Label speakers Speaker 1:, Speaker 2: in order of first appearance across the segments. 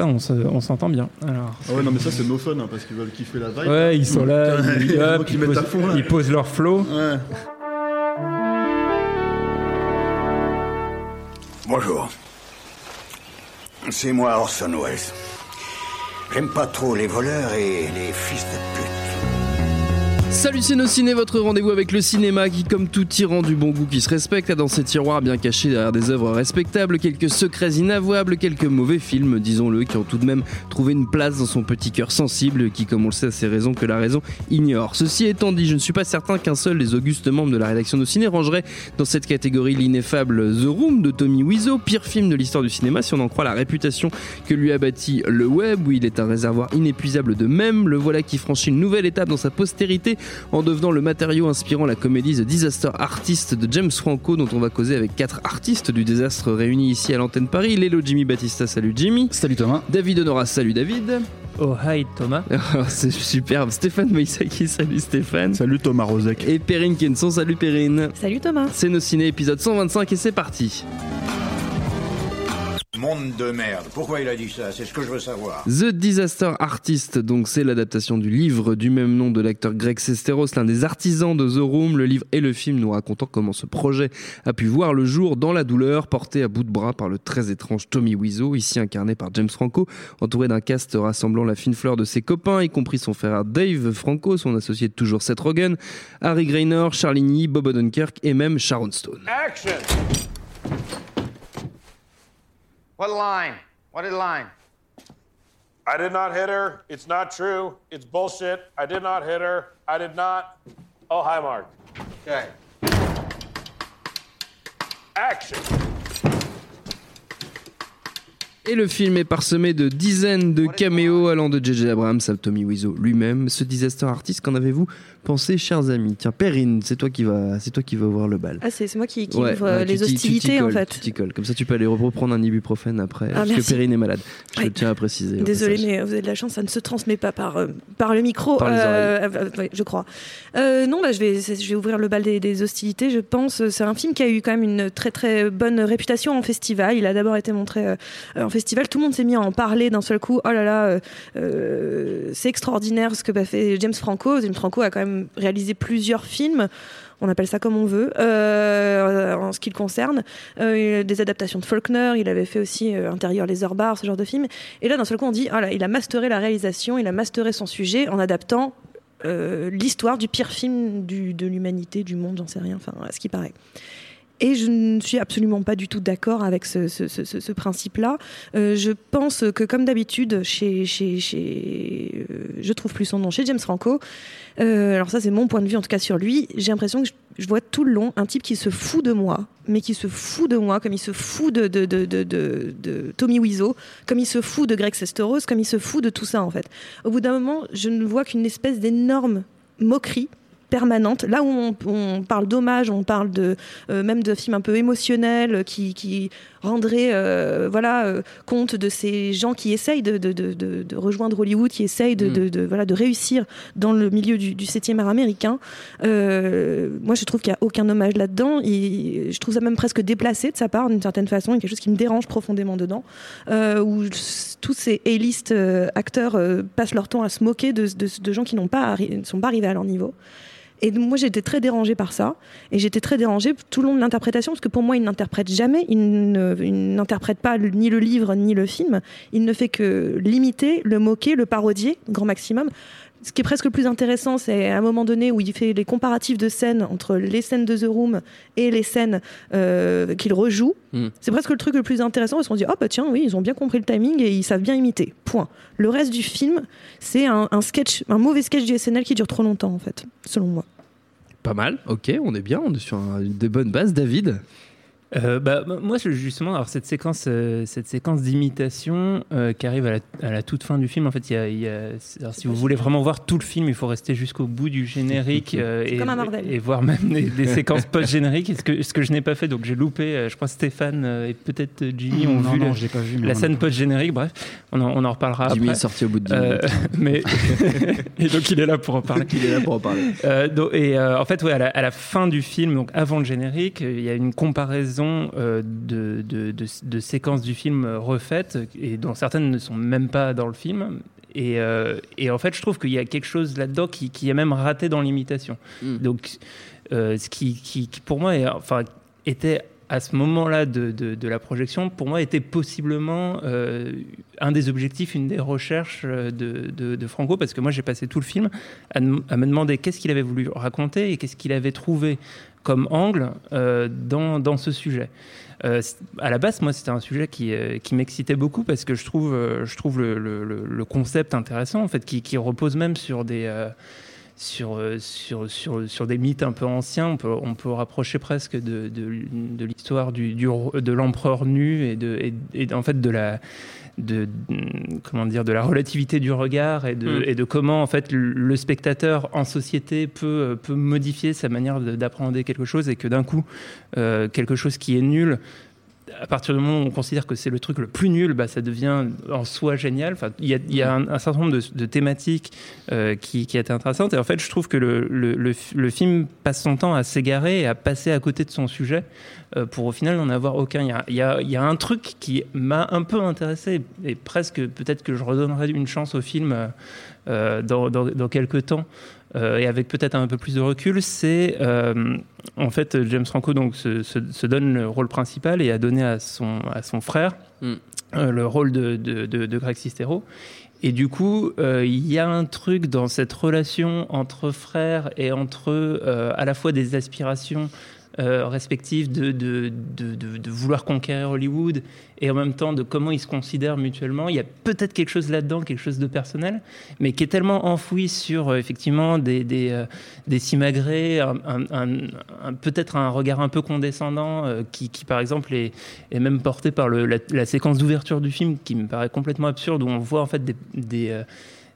Speaker 1: Putain, on se- on s'entend bien. Alors,
Speaker 2: Ah ouais, non, mais ça, c'est no fun, hein, parce qu'ils veulent kiffer la vibe.
Speaker 1: ouais, ils sont là, ils,
Speaker 2: Il y a
Speaker 1: hop,
Speaker 2: qui
Speaker 1: ils
Speaker 2: mettent
Speaker 1: posent,
Speaker 2: à fond, là.
Speaker 1: ils posent leur flow.
Speaker 2: Ouais.
Speaker 3: Bonjour. C'est moi Orson Welles. J'aime pas trop les voleurs et les fils de pute.
Speaker 4: Salut Ciné, votre rendez-vous avec le cinéma qui, comme tout tyran du bon goût qui se respecte, a dans ses tiroirs bien cachés derrière des œuvres respectables, quelques secrets inavouables, quelques mauvais films, disons-le, qui ont tout de même trouvé une place dans son petit cœur sensible, qui, comme on le sait, a ses raisons que la raison ignore. Ceci étant dit, je ne suis pas certain qu'un seul des augustes membres de la rédaction de Ciné rangerait dans cette catégorie l'ineffable The Room de Tommy Wiseau, pire film de l'histoire du cinéma si on en croit la réputation que lui a bâti le web, où il est un réservoir inépuisable de mèmes. Le voilà qui franchit une nouvelle étape dans sa postérité en devenant le matériau inspirant la comédie The Disaster Artist de James Franco, dont on va causer avec quatre artistes du désastre réunis ici à l'antenne Paris. Lélo Jimmy Battista, salut Jimmy.
Speaker 5: Salut Thomas.
Speaker 4: David Honora, salut David.
Speaker 1: Oh, hi Thomas.
Speaker 4: Oh, C'est superbe. Stéphane Moïsaki, salut Stéphane.
Speaker 2: Salut Thomas Rozek.
Speaker 4: Et Perrine Kenson, salut Perrine.
Speaker 6: Salut Thomas.
Speaker 4: C'est nos ciné épisode 125 et c'est parti.
Speaker 3: Monde de merde. Pourquoi il a dit ça? C'est ce que je veux savoir.
Speaker 4: The Disaster Artist, donc c'est l'adaptation du livre du même nom de l'acteur Greg Sesteros, l'un des artisans de The Room. Le livre et le film nous racontant comment ce projet a pu voir le jour dans la douleur, porté à bout de bras par le très étrange Tommy Wiseau, ici incarné par James Franco, entouré d'un cast rassemblant la fine fleur de ses copains, y compris son frère Dave Franco, son associé de toujours Seth Rogen, Harry Graynor, Charligny, Bob Odenkirk et même Sharon Stone.
Speaker 7: Action! What line? What line? I did not hit her. It's not true. It's bullshit. I did not hit her. I did not. Oh, hi, Mark. Okay. Action!
Speaker 4: Et le film est parsemé de dizaines de caméos allant de J.J. Abrams à Tommy Wiseau lui-même. Ce disaster artiste, qu'en avez-vous pensé, chers amis? Tiens, Perrine, c'est toi qui va, c'est toi qui va ouvrir le bal.
Speaker 6: Ah, c'est c'est moi qui, qui
Speaker 4: Ouais,
Speaker 6: ouvre
Speaker 4: ouais,
Speaker 6: euh, les hostilités en
Speaker 4: colles,
Speaker 6: fait.
Speaker 4: Tu t'y colles. Comme ça, tu peux aller reprendre un ibuprofène après.
Speaker 6: Ah,
Speaker 4: parce que. Perrine est malade. Je
Speaker 6: Ouais.
Speaker 4: tiens à préciser. au
Speaker 6: Désolé,
Speaker 4: passage.
Speaker 6: mais vous avez de la chance, ça ne se transmet pas par, euh, par le micro.
Speaker 4: Par les
Speaker 6: euh, euh, je crois. Euh, non, bah, je, vais, je vais ouvrir le bal des, des hostilités. Je pense c'est un film qui a eu quand même une très très bonne réputation en festival. Il a d'abord été montré euh, festival. Tout le monde s'est mis à en parler d'un seul coup. Oh là là, euh, euh, c'est extraordinaire ce que fait James Franco. James Franco a quand même réalisé plusieurs films. On appelle ça comme on veut, euh, en ce qui le concerne. Des adaptations de Faulkner, il avait fait aussi Intérieur les barres, ce genre de film. Et là, d'un seul coup, on dit, ah là, il a masteré la réalisation, il a masteré son sujet en adaptant l'histoire du pire film de l'humanité, du monde, j'en sais rien, enfin, ce qui paraît. Et je ne suis absolument pas du tout d'accord avec ce, principe-là. Euh, je pense que, comme d'habitude, chez, chez, chez euh, je trouve plus son nom, chez James Franco, euh, alors ça c'est mon point de vue en tout cas sur lui, j'ai l'impression que je, vois tout le long un type qui se fout de moi, mais qui se fout de moi comme il se fout de Tommy Wiseau, comme il se fout de Greg Sesteros, comme il se fout de tout ça en fait. Au bout d'un moment, je ne vois qu'une espèce d'énorme moquerie permanente. Là où on, on parle d'hommage, on parle de euh, même de films un peu émotionnels qui, qui rendraient euh, voilà euh, compte de ces gens qui essayent de, de, de, de- de rejoindre Hollywood, qui essayent de,
Speaker 4: Mm.
Speaker 6: de, voilà de réussir dans le milieu du, du 7e art américain. Moi, je trouve qu'il n'y a aucun hommage là-dedans. Je trouve ça même presque déplacé de sa part, d'une certaine façon. Il y a quelque chose qui me dérange profondément dedans, où tous ces A-list acteurs passent leur temps à se moquer de, gens qui n'ont pas sont pas arrivés à leur niveau. Et moi, j'étais très dérangée par ça. Et j'étais très dérangée tout le long de l'interprétation, parce que pour moi, il n'interprète jamais. Il n'interprète pas ni le livre, ni le film. Il ne fait que l'imiter, le moquer, le parodier, grand maximum. Ce qui est presque le plus intéressant, c'est à un moment donné où il fait les comparatifs de scènes entre les scènes de The Room et les scènes euh, qu'il rejoue.
Speaker 4: Mm.
Speaker 6: C'est presque le truc le plus intéressant parce qu'on se dit, oh bah tiens, oui, ils ont bien compris le timing et ils savent bien imiter. Point. Le reste du film, c'est un, un sketch, un mauvais sketch du SNL qui dure trop longtemps, en fait, selon moi.
Speaker 4: Pas mal. Ok, on est bien. On est sur un- des bonnes bases. David.
Speaker 1: Euh, bah, moi, justement, alors cette séquence, euh, cette séquence d'imitation euh, qui arrive à la, à la toute fin du film, en fait, il y a, il y a- c'est- alors, si vous voulez vraiment voir tout le film, il faut rester jusqu'au bout du générique euh, et,
Speaker 6: Comme un Marvel.
Speaker 1: et voir même des, des séquences post-génériques, ce que, ce que je n'ai pas fait, donc j'ai loupé. euh, je crois Stéphane et peut-être Jimmy ont
Speaker 5: non,
Speaker 1: vu
Speaker 5: non,
Speaker 1: le-
Speaker 5: je l'ai pas vu. mais
Speaker 1: la scène post-générique. Bref, on en, on en reparlera
Speaker 4: Jimmy
Speaker 1: après.
Speaker 4: est sorti au bout de 10
Speaker 1: Euh,
Speaker 4: minutes.
Speaker 1: mais et donc il est là pour en parler.
Speaker 4: Il est là pour en parler.
Speaker 1: Euh, donc- et euh, en fait, ouais, à, la, à la fin du film, donc avant le générique, il y a une comparaison euh, de, de, de- de séquences du film refaites, et dont certaines ne sont même pas dans le film. Et, euh, et en fait, je trouve qu'il y a quelque chose là-dedans qui, qui est même raté dans l'imitation.
Speaker 4: Mm.
Speaker 1: Donc, euh, ce qui, qui, qui, pour moi, est- enfin, était à ce moment-là de, de, de la projection, pour moi, était possiblement euh, un des objectifs, une des recherches de, Franco, parce que moi, j'ai passé tout le film à me demander qu'est-ce qu'il avait voulu raconter et qu'est-ce qu'il avait trouvé comme angle euh, dans, dans ce sujet. Euh, à la base, moi, c'était un sujet qui, euh, qui m'excitait beaucoup parce que je trouve, euh, je trouve le, le- le- concept intéressant, en fait, qui, qui repose même sur des, sur, euh, sur, sur, sur des mythes un peu anciens. On peut, on peut rapprocher presque de, de, de l'histoire du, du, de l'empereur nu et, de, et, et en fait de la, de, comment dire, de la relativité du regard et de,
Speaker 4: Mm.
Speaker 1: et de comment en fait le- spectateur en société peut, peut modifier sa manière de- d'appréhender quelque chose et que d'un coup euh, quelque chose qui est nul à partir du moment où on considère que c'est le truc le plus nul, bah, ça devient en soi génial. Il y a, un, certain nombre de, thématiques euh, qui, étaient intéressantes. Et en fait, je trouve que le, film passe son temps à s'égarer et à passer à côté de son sujet euh, pour au final n'en avoir aucun. Il y a, un truc qui m'a un peu intéressé et presque peut-être que je redonnerai une chance au film euh, euh, dans, dans, dans quelques temps. Euh, et avec peut-être un peu plus de recul, c'est euh, en fait James Franco donc se, se, se, donne le rôle principal et a donné à son, à son frère
Speaker 4: Mm.
Speaker 1: le rôle de, de, de, de Greg Sestero. Et du coup, euh, il y a un truc dans cette relation entre frères et entre euh, à la fois des aspirations euh, de, de, de, vouloir conquérir Hollywood et en même temps de comment ils se considèrent mutuellement. Il y a peut-être quelque chose là-dedans, quelque chose de personnel, mais qui est tellement enfoui sur euh, effectivement des, des, euh, des simagrées, un, peut-être un regard un peu condescendant euh, qui, qui, par exemple, est, est même porté par le, la, séquence d'ouverture du film qui me paraît complètement absurde, où on voit en fait des,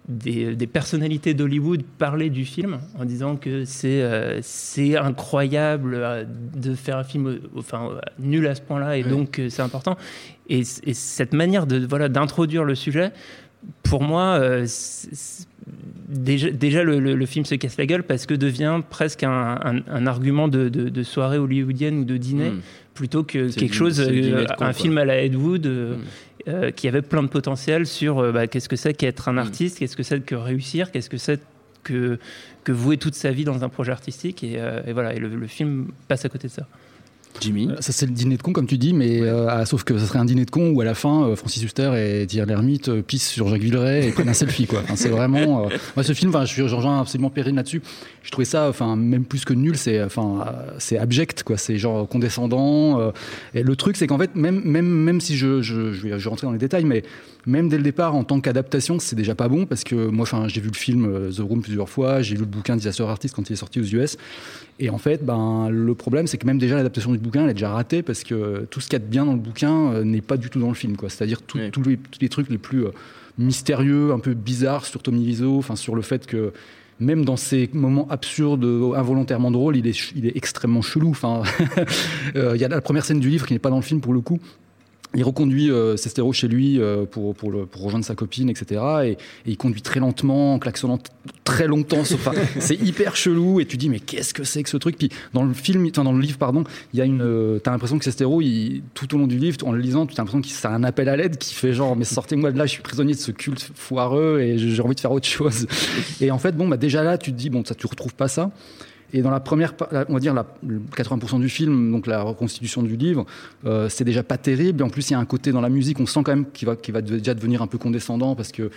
Speaker 1: des, des, personnalités d'Hollywood parler du film en disant que c'est euh, c'est incroyable euh, de faire un film enfin nul à ce point-là et oui. donc euh, c'est important et, et, cette manière de voilà d'introduire le sujet pour moi euh, déjà, déjà le, le, le, film se casse la gueule parce que devient presque un, un, un argument de, de, de, soirée hollywoodienne ou de dîner mmh. Plutôt que quelque
Speaker 4: du,
Speaker 1: chose
Speaker 4: un
Speaker 1: con, film à la Ed Wood mmh. Euh, qui avait plein de potentiel sur euh, bah, qu'est-ce que c'est qu'être un artiste, mmh. qu'est-ce que c'est que réussir, qu'est-ce que c'est que, que vouer toute sa vie dans un projet artistique. Et, euh, et voilà, et le, le, film passe à côté de ça.
Speaker 4: Jimmy
Speaker 5: Ça, c'est le dîner de con, comme tu dis, mais ouais. euh, sauf que ça serait un dîner de con où à la fin, euh, Francis Huster et Thierry Lhermitte euh, pissent sur Jacques Villeray et prennent un selfie. Quoi. Enfin, c'est vraiment. moi, ce film, je, rejoins absolument Perrine là-dessus. Je trouvais ça, enfin, même plus que nul, c'est, enfin, c'est abject, quoi. C'est genre condescendant. et le truc, c'est qu'en fait, même, même, même si je, je, je, vais, je vais rentrer dans les détails, mais même dès le départ, en tant qu'adaptation, c'est déjà pas bon parce que moi, enfin, j'ai vu le film euh, The Room plusieurs fois, j'ai lu le bouquin Disaster Artist quand il est sorti aux US. Et en fait, ben, le problème, c'est que même déjà l'adaptation du bouquin, elle est déjà ratée parce que tout ce qu'il y a de bien dans le bouquin euh, n'est pas du tout dans le film. C'est-à-dire oui. tous, les, trucs les plus euh, mystérieux, un peu bizarres sur Tommy Wiseau, enfin sur le fait que même dans ces moments absurdes, involontairement drôles, il est, il est extrêmement chelou. Enfin, il y a la première scène du livre qui n'est pas dans le film pour le coup. Il reconduit euh, Sestero chez lui euh, pour, pour, le, pour, rejoindre sa copine, etc. Et, et, il conduit très lentement, en klaxonnant très longtemps. Enfin, c'est hyper chelou. Et tu dis, mais qu'est-ce que c'est que ce truc? Puis dans le film, enfin, dans le livre, pardon, il y a une. Euh, t'as l'impression que Sestero, il, tout au long du livre, en le lisant, tu as l'impression que c'est un appel à l'aide qui fait genre, mais sortez-moi de là, je suis prisonnier de ce culte foireux et j'ai envie de faire autre chose. Et en fait, bon, bah, déjà là, tu te dis, bon, ça, tu retrouves pas ça. Et dans la première, on va dire la, 80% du film, donc la reconstitution du livre, euh, c'est déjà pas terrible. En plus, il y a un côté dans la musique, on sent quand même qu'il va, va déjà devenir un peu condescendant parce que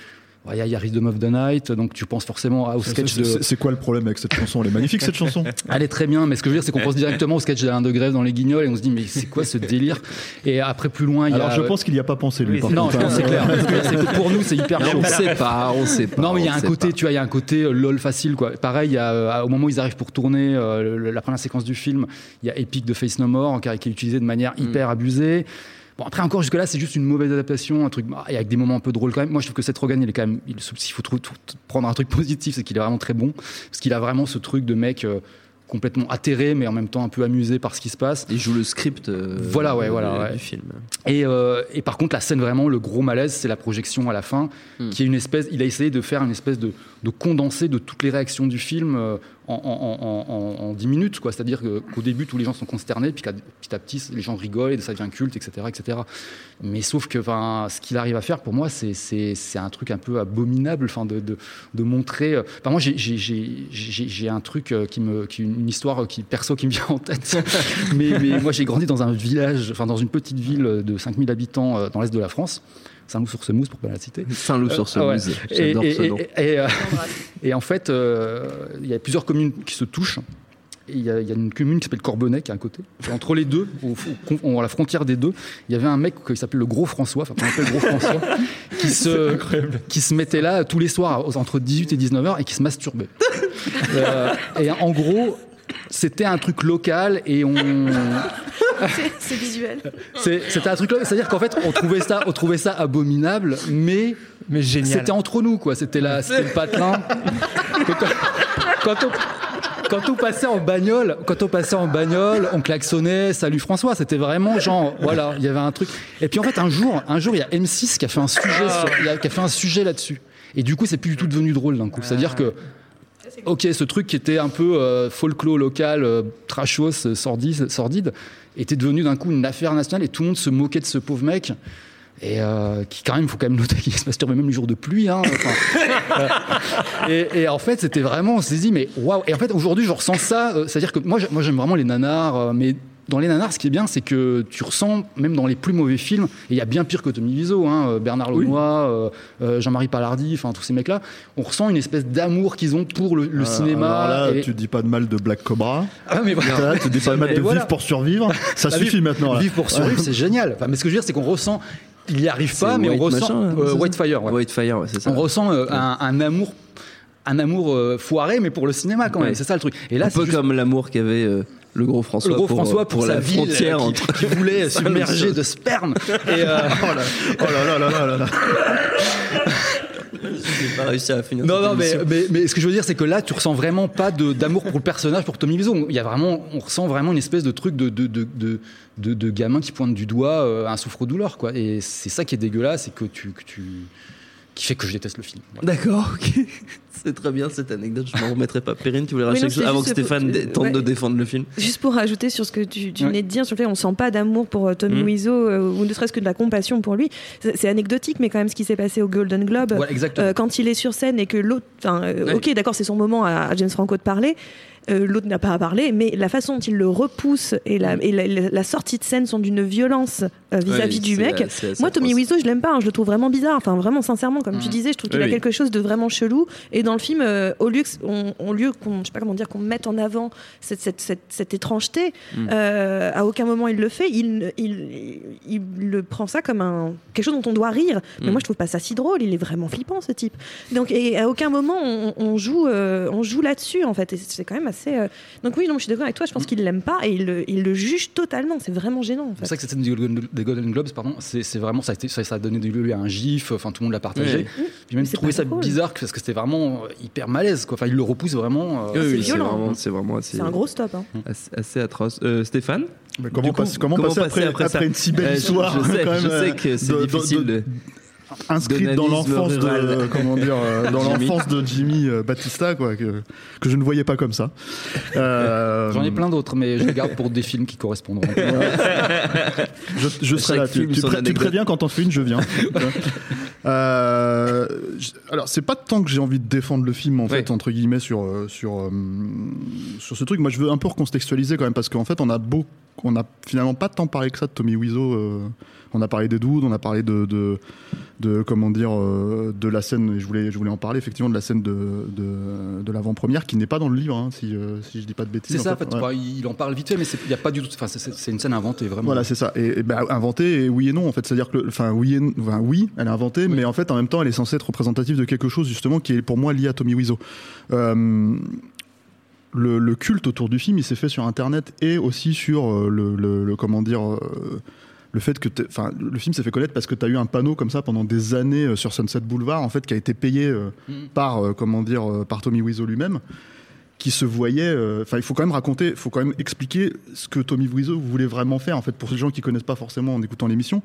Speaker 5: il y a- il y a Rhythm of the Night, donc tu penses forcément au sketch de.
Speaker 2: c'est- quoi le problème avec cette chanson? Elle est magnifique cette chanson.
Speaker 5: Elle est très bien, mais ce que je veux dire, c'est qu'on pense directement au sketch d'Alain de Grève dans les Guignols et on se dit, mais c'est quoi ce délire? Et après, plus loin, il y
Speaker 2: Alors
Speaker 5: a.
Speaker 2: je pense qu'il n'y a pas pensé lui.
Speaker 1: Oui,
Speaker 2: par
Speaker 5: Non, je pense que c'est
Speaker 2: hein.
Speaker 5: clair. C'est que pour nous, c'est hyper chaud.
Speaker 4: On sait pas, on sait pas.
Speaker 5: Non, mais il y a un côté,
Speaker 4: pas.
Speaker 5: tu vois, il y a un côté euh, lol facile, quoi. Pareil, il y a, euh, au moment où ils arrivent pour tourner euh, la première séquence du film, il y a Epic de Face No More qui, qui est utilisé de manière
Speaker 4: Mm.
Speaker 5: hyper abusée. Bon, après, encore jusque-là, c'est juste une mauvaise adaptation, un truc, bah, et avec des moments un peu drôles quand même. Moi, je trouve que Seth Rogen, il est quand même, il, s'il faut prendre un truc positif, c'est qu'il est vraiment très bon. Parce qu'il a vraiment ce truc de mec euh, complètement atterré, mais en même temps un peu amusé par ce qui se passe.
Speaker 4: Il joue le script euh,
Speaker 5: Voilà, ouais,
Speaker 4: du-
Speaker 5: voilà, ouais.
Speaker 4: du film.
Speaker 5: Et, euh, et par contre, la scène vraiment, le gros malaise, c'est la projection à la fin,
Speaker 4: Hmm.
Speaker 5: qui est une espèce. Il a essayé de faire une espèce de, de condensé de toutes les réactions du film euh, en, en, en, en, en 10 minutes. C'est-à-dire qu'au début, tous les gens sont consternés, puis petit à petit, les gens rigolent et ça devient culte, etc., etc. Mais sauf que, enfin, ce qu'il arrive à faire, pour moi, c'est un truc un peu abominable, enfin, de, de, de montrer. euh, Enfin, moi, j'ai- un truc euh, qui me, qui, une histoire qui perso qui me vient en tête. mais, mais moi, j'ai grandi dans un village, enfin, dans une petite ville de 5000 habitants euh, dans l'est de la France. Saint-Loup-sur-Semouse, pour pas la citer.
Speaker 4: Saint-Loup sur ce
Speaker 5: Ah ouais.
Speaker 4: J'adore ce nom.
Speaker 5: et- et, euh, et en fait, euh, il y a plusieurs communes qui se touchent. Il y, a, il y a une commune qui s'appelle Corbonnet qui est à côté. Entre les deux, au, au- à la frontière des deux, il y avait un mec qui s'appelle le Gros François, enfin qu'on appelle Gros François, qui se, qui se mettait là tous les soirs entre 18 et 19 heures et qui se masturbait. Euh, et en gros, c'était un truc local et on,
Speaker 6: C'est- visuel.
Speaker 5: c'est- c'était un truc, c'est-à-dire qu'en fait, on trouvait ça, on trouvait ça abominable, mais
Speaker 1: Mais génial.
Speaker 5: c'était entre nous, quoi. C'était la, c'était le patelin. quand, quand on, quand on passait en bagnole, quand on passait en bagnole, on klaxonnait, salut François. C'était vraiment genre, voilà, il y avait un truc. Et puis en fait, un jour, un jour, il y a M6 qui a fait un sujet, sur- il y a- qui a fait un sujet là-dessus. Et du coup, c'est plus du tout devenu drôle d'un coup. C'est-à-dire que Ok, ce truc qui était un peu euh, folklore local, euh, trashos, euh, sordide, sordide, était devenu d'un coup une affaire nationale et tout le monde se moquait de ce pauvre mec. Et euh, qui, quand même, faut quand même noter qu'il se masturbait même les jours de pluie. Hein, euh, et, en fait, c'était vraiment, on s'est dit, mais waouh! Et en fait, aujourd'hui, je ressens ça. euh, C'est-à-dire que moi, moi, j'aime vraiment les nanars, mais dans les nanars, ce qui est bien, c'est que tu ressens, même dans les plus mauvais films, et il y a bien pire que Tommy Wiseau, hein, euh, Bernard Launois, euh, euh, Jean-Marie Palardi, enfin tous ces mecs-là, on ressent une espèce d'amour qu'ils ont pour le, le cinéma.
Speaker 2: Alors là,
Speaker 5: et-
Speaker 2: tu dis pas de mal de Black Cobra.
Speaker 5: Ah, mais voilà.
Speaker 2: Là, tu dis pas de mal de
Speaker 5: voilà.
Speaker 2: vivre pour survivre. Ça
Speaker 5: Bah,
Speaker 2: suffit maintenant. Là.
Speaker 5: Vivre pour survivre, c'est génial. Enfin, mais ce que je veux dire, c'est qu'on ressent, il y arrive pas, mais on ressent euh, Whitefire. ouais.
Speaker 4: Whitefire, ouais, c'est ça.
Speaker 5: On ressent euh, un, un amour, un amour euh, foiré, mais pour le cinéma quand même. C'est ça le truc. Et là,
Speaker 4: un peu
Speaker 5: juste-
Speaker 4: comme l'amour qu'avait euh, le gros François,
Speaker 5: le gros
Speaker 4: pour,
Speaker 5: François pour,
Speaker 4: pour la
Speaker 5: ville,
Speaker 4: frontière
Speaker 5: euh, qui,
Speaker 4: entre
Speaker 5: qui voulait submerger de sperme. Et, euh,
Speaker 2: Oh là, oh là là là là là là.
Speaker 4: J'ai pas réussi à finir.
Speaker 5: Non, non, mais, mais, mais ce que je veux dire, c'est que là, tu ressens vraiment pas de- d'amour pour le personnage, pour Tommy Wiseau. Il y a vraiment, on ressent vraiment une espèce de truc de, de, de, de, de, de gamin qui pointe du doigt euh, un souffre-douleur, quoi. Et c'est ça qui est dégueulasse, c'est que tu, que tu, qui fait que je déteste le film. Voilà.
Speaker 4: D'accord, ok. C'est très bien cette anecdote, je m'en remettrai pas. Perrine, tu voulais rajouter quelque chose avant que Stéphane
Speaker 6: pour-
Speaker 4: tente
Speaker 6: ouais.
Speaker 4: de défendre le film
Speaker 6: Juste pour rajouter sur ce que tu, tu
Speaker 5: Ouais.
Speaker 6: venais de dire, sur le fait on sent pas d'amour pour euh, Tommy
Speaker 4: Mm.
Speaker 6: Wiseau euh, ou ne serait-ce que de la compassion pour lui. C'est anecdotique, mais quand même ce qui s'est passé au Golden Globe.
Speaker 5: Voilà.
Speaker 6: Euh, quand il est sur scène et que l'autre, euh,
Speaker 4: Ouais.
Speaker 6: ok, d'accord, c'est son moment à, à James Franco de parler. euh, l'autre n'a pas à parler, mais la façon dont il le repousse et la, et la, la- la sortie de scène sont d'une violence euh, vis-à-vis du
Speaker 4: c'est-
Speaker 6: mec.
Speaker 4: c'est
Speaker 6: Moi, Tommy. Wiseau, je l'aime pas, hein, je le trouve vraiment bizarre. Enfin, vraiment, sincèrement, comme tu
Speaker 5: Mhm.
Speaker 6: disais, je trouve qu'il
Speaker 4: Oui,
Speaker 6: a
Speaker 4: oui.
Speaker 6: quelque chose de vraiment chelou. Et dans le film, euh, au lieu on, on lieu qu'on, je sais pas comment dire, qu'on mette en avant cette, cette, cette, cette étrangeté,
Speaker 4: Mhm.
Speaker 6: euh, à aucun moment il le fait. Il, il, il, le prend ça comme un quelque chose dont on doit rire. Mais
Speaker 4: Mhm.
Speaker 6: moi, je trouve pas ça si drôle. Il est vraiment flippant, ce type. Donc, et à aucun moment on, on joue, on joue là-dessus, en fait. Et c'est quand même assez. Donc oui, non, je suis d'accord avec toi. Je pense qu'il l'aime pas et il le, juge totalement. C'est vraiment gênant, en
Speaker 5: C'est
Speaker 6: fait.
Speaker 5: ça que cette scène des Golden, Globes, pardon, c'est vraiment ça a, été- ça, ça a donné du lieu à un gif. Enfin, tout le monde l'a partagé.
Speaker 4: Ouais.
Speaker 5: J'ai même trouvé ça bizarre parce que c'était vraiment euh, hyper malaise. Quoi. Enfin, il le repousse vraiment. euh,
Speaker 4: Oui, oui, c'est
Speaker 6: violent.
Speaker 4: vraiment, c'est vraiment assez,
Speaker 6: C'est un gros stop. hein.
Speaker 4: assez, assez atroce. Euh, Stéphane?
Speaker 2: Mais comment,
Speaker 4: coup,
Speaker 2: passer, comment
Speaker 4: comment
Speaker 2: passer
Speaker 4: passer
Speaker 2: après,
Speaker 4: après
Speaker 2: après
Speaker 4: ça
Speaker 2: une si belle
Speaker 4: Euh, je-
Speaker 2: histoire
Speaker 4: je sais-
Speaker 2: quand même,
Speaker 4: je sais
Speaker 2: euh,
Speaker 4: que c'est
Speaker 2: de-
Speaker 4: difficile
Speaker 2: de-
Speaker 4: de-
Speaker 2: inscrite dans l'enfance de comment dire euh, dans
Speaker 4: Jimmy.
Speaker 2: l'enfance de Jimmy euh, Battista quoi que, que je ne voyais pas comme ça. Euh,
Speaker 5: J'en ai plein d'autres, mais je les garde pour des films qui correspondront.
Speaker 2: Je, je serai là. Tu,
Speaker 4: film,
Speaker 2: tu, pré- tu préviens quand t'en fais une, je viens. Euh, alors c'est pas tant que j'ai envie de défendre le film en fait entre guillemets sur sur sur ce truc. Moi je veux un peu recontextualiser quand même parce qu'en fait on a beau on a finalement pas tant parlé que ça de Tommy Wiseau. euh, on a parlé des Dudes, on a parlé de, de de comment dire euh, de la scène et je voulais je voulais en parler effectivement de la scène de de, de l'avant-première qui n'est pas dans le livre hein, si euh, si je dis pas de bêtises
Speaker 5: C'est ça, en
Speaker 2: fait, ouais.
Speaker 5: bah, il en parle vite fait, mais c'est- il n'y a pas du tout. Enfin, c'est- une scène inventée, vraiment.
Speaker 2: Voilà, c'est ça. Et, et bah, inventé, et oui et non, en fait. C'est-à-dire que, enfin, oui, et n- enfin, oui, elle est inventée, mais en fait, en même temps, elle est censée être représentative de quelque chose, justement, qui est pour moi lié à Tommy Wiseau. Le, le culte autour du film, il s'est fait sur Internet et aussi sur euh, le, le- le- comment dire, euh, le fait que, enfin, le film s'est fait connaître parce que tu as eu un panneau comme ça pendant des années euh, sur Sunset Boulevard, en fait, qui a été payé euh, par, comment dire, par Tommy Wiseau lui-même qui se voyait. euh, Enfin, il faut quand même raconter, il faut quand même expliquer ce que Tommy Wiseau voulait vraiment faire. En fait, pour ces gens qui connaissent pas forcément en écoutant l'émission,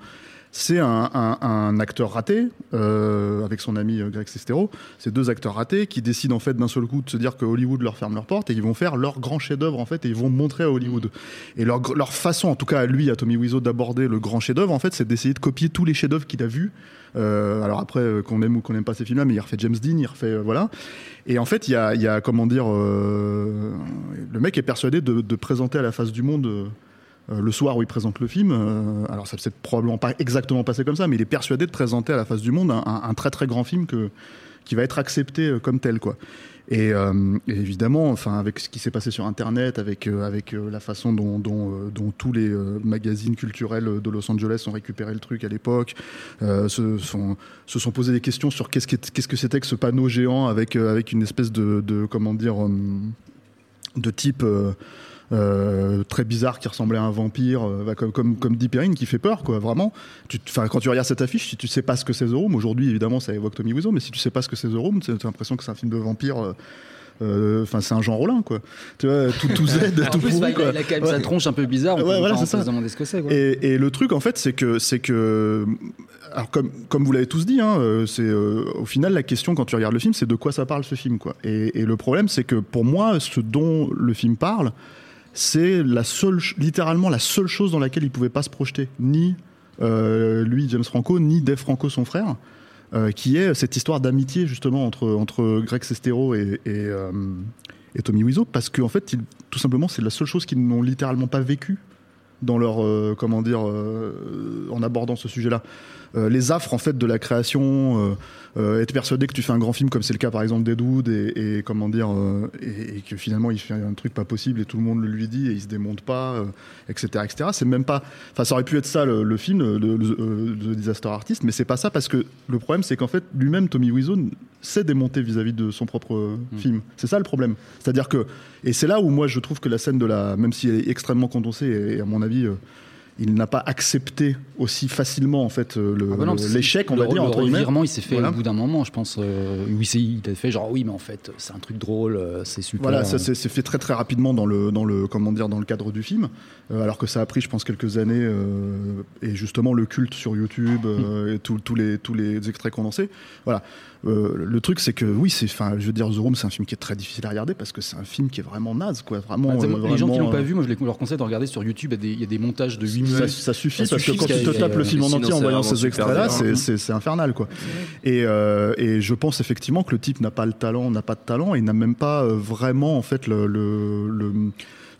Speaker 2: c'est un, acteur raté euh, avec son ami euh, Greg Sestero. C'est deux acteurs ratés qui décident en fait d'un seul coup de se dire que Hollywood leur ferme leurs portes et ils vont faire leur grand chef-d'œuvre en fait et ils vont montrer à Hollywood. Et leur, leur façon, en tout cas à lui, à Tommy Wiseau, d'aborder le grand chef-d'œuvre, en fait, c'est d'essayer de copier tous les chefs-d'œuvre qu'il a vus. Euh, alors après, qu'on aime ou qu'on n'aime pas ces films-là, mais il refait James Dean, il refait voilà. Et en fait, il y a, comment dire, le mec est persuadé de présenter à la face du monde. Euh, le soir où il présente le film, euh, alors ça s'est probablement pas exactement passé comme ça, mais il est persuadé de présenter à la face du monde un, très très grand film que, qui va être accepté euh, comme tel, quoi. Et, évidemment, enfin, avec ce qui s'est passé sur Internet, avec, avec la façon dont, dont, tous les magazines culturels de Los Angeles ont récupéré le truc à l'époque, se, sont, se sont posé des questions sur qu'est-ce qu'est- qu'est-ce que c'était que ce panneau géant avec, avec une espèce de, de comment dire, de type. Euh, très bizarre qui ressemblait à un vampire, euh, bah, comme, comme, comme dit Perrine, qui fait peur, quoi, vraiment. Tu, quand tu regardes cette affiche, si tu sais pas ce que c'est The Room, aujourd'hui évidemment ça évoque Tommy Wiseau, mais si tu sais pas ce que c'est The Room, tu as l'impression que c'est un film de vampire. euh, euh, Enfin, c'est un Jean Rollin, quoi. Tu vois, tout, tout Z, tout
Speaker 5: plus,
Speaker 2: pourri,
Speaker 5: bah, il, a,
Speaker 2: quoi.
Speaker 5: il a quand même
Speaker 2: Ouais.
Speaker 5: sa tronche un peu bizarre. On
Speaker 2: Ouais,
Speaker 5: peut,
Speaker 2: voilà,
Speaker 5: on
Speaker 2: ça.
Speaker 5: se demander ce que c'est. quoi.
Speaker 2: Et, et le truc, en fait, c'est que, c'est que, alors comme, comme vous l'avez tous dit, hein, c'est euh, au final la question quand tu regardes le film, c'est de quoi ça parle ce film, quoi. Et, et le problème, c'est que pour moi, ce dont le film parle, c'est la seule, littéralement la seule chose dans laquelle il pouvait pas se projeter, ni euh, lui, James Franco, ni Dave Franco, son frère, euh, qui est cette histoire d'amitié justement entre entre Greg Sestero et, et, euh, Tommy Wiseau, parce qu'en fait, il- tout simplement, c'est la seule chose qu'ils n'ont littéralement pas vécu dans leur euh, comment dire euh, en abordant ce sujet-là. Euh, les affres en fait de la création, être persuadé que tu fais un grand film comme c'est le cas par exemple d'Ed et, et comment dire et, que finalement il fait un truc pas possible et tout le monde le lui dit et il se démonte pas, etc. etc. C'est même pas, enfin ça aurait pu être ça le, film de- de- de Disaster Artist, mais c'est pas ça parce que le problème c'est qu'en fait lui-même Tommy Wiseau s'est démonté vis-à-vis de son propre euh, film. C'est ça le problème. C'est-à-dire que et c'est là où moi je trouve que la scène de la, même si elle est extrêmement condensée et, et à mon avis euh, il n'a pas accepté aussi facilement en fait euh, le-
Speaker 5: Ah bah non,
Speaker 2: l'échec, on
Speaker 5: le-
Speaker 2: va dire
Speaker 5: le
Speaker 2: entre
Speaker 5: revirement, il s'est fait
Speaker 2: Voilà.
Speaker 5: au bout d'un moment, je pense. euh, oui, c'est- il a fait genre oui, mais en fait, c'est un truc drôle, euh, c'est super.
Speaker 2: Voilà, ça s'est fait très très rapidement dans le dans le comment dire dans le cadre du film, euh, alors que ça a pris, je pense, quelques années euh, et justement le culte sur YouTube euh, et tous les tous les extraits condensés. Voilà, Euh, le truc c'est que oui, c'est enfin, je veux dire, The Room, c'est un film qui est très difficile à regarder parce que c'est un film qui est vraiment naze, quoi, vraiment.
Speaker 5: Bah,
Speaker 2: euh,
Speaker 5: moi, les gens qui
Speaker 2: vraiment,
Speaker 5: l'ont pas
Speaker 2: euh,
Speaker 5: vu, moi je les- leur conseille de regarder sur YouTube. Il y a des, il y a des montages de 8
Speaker 2: ça,
Speaker 5: minutes.
Speaker 2: ça suffit
Speaker 4: Ça
Speaker 2: parce que quand tu te tapes le film en entier en voyant
Speaker 4: vraiment
Speaker 2: ces extraits-là, c'est- infernal quoi. Et, euh, et je pense effectivement que le type n'a pas le talent, n'a pas de talent et n'a même pas vraiment en fait le, le, le-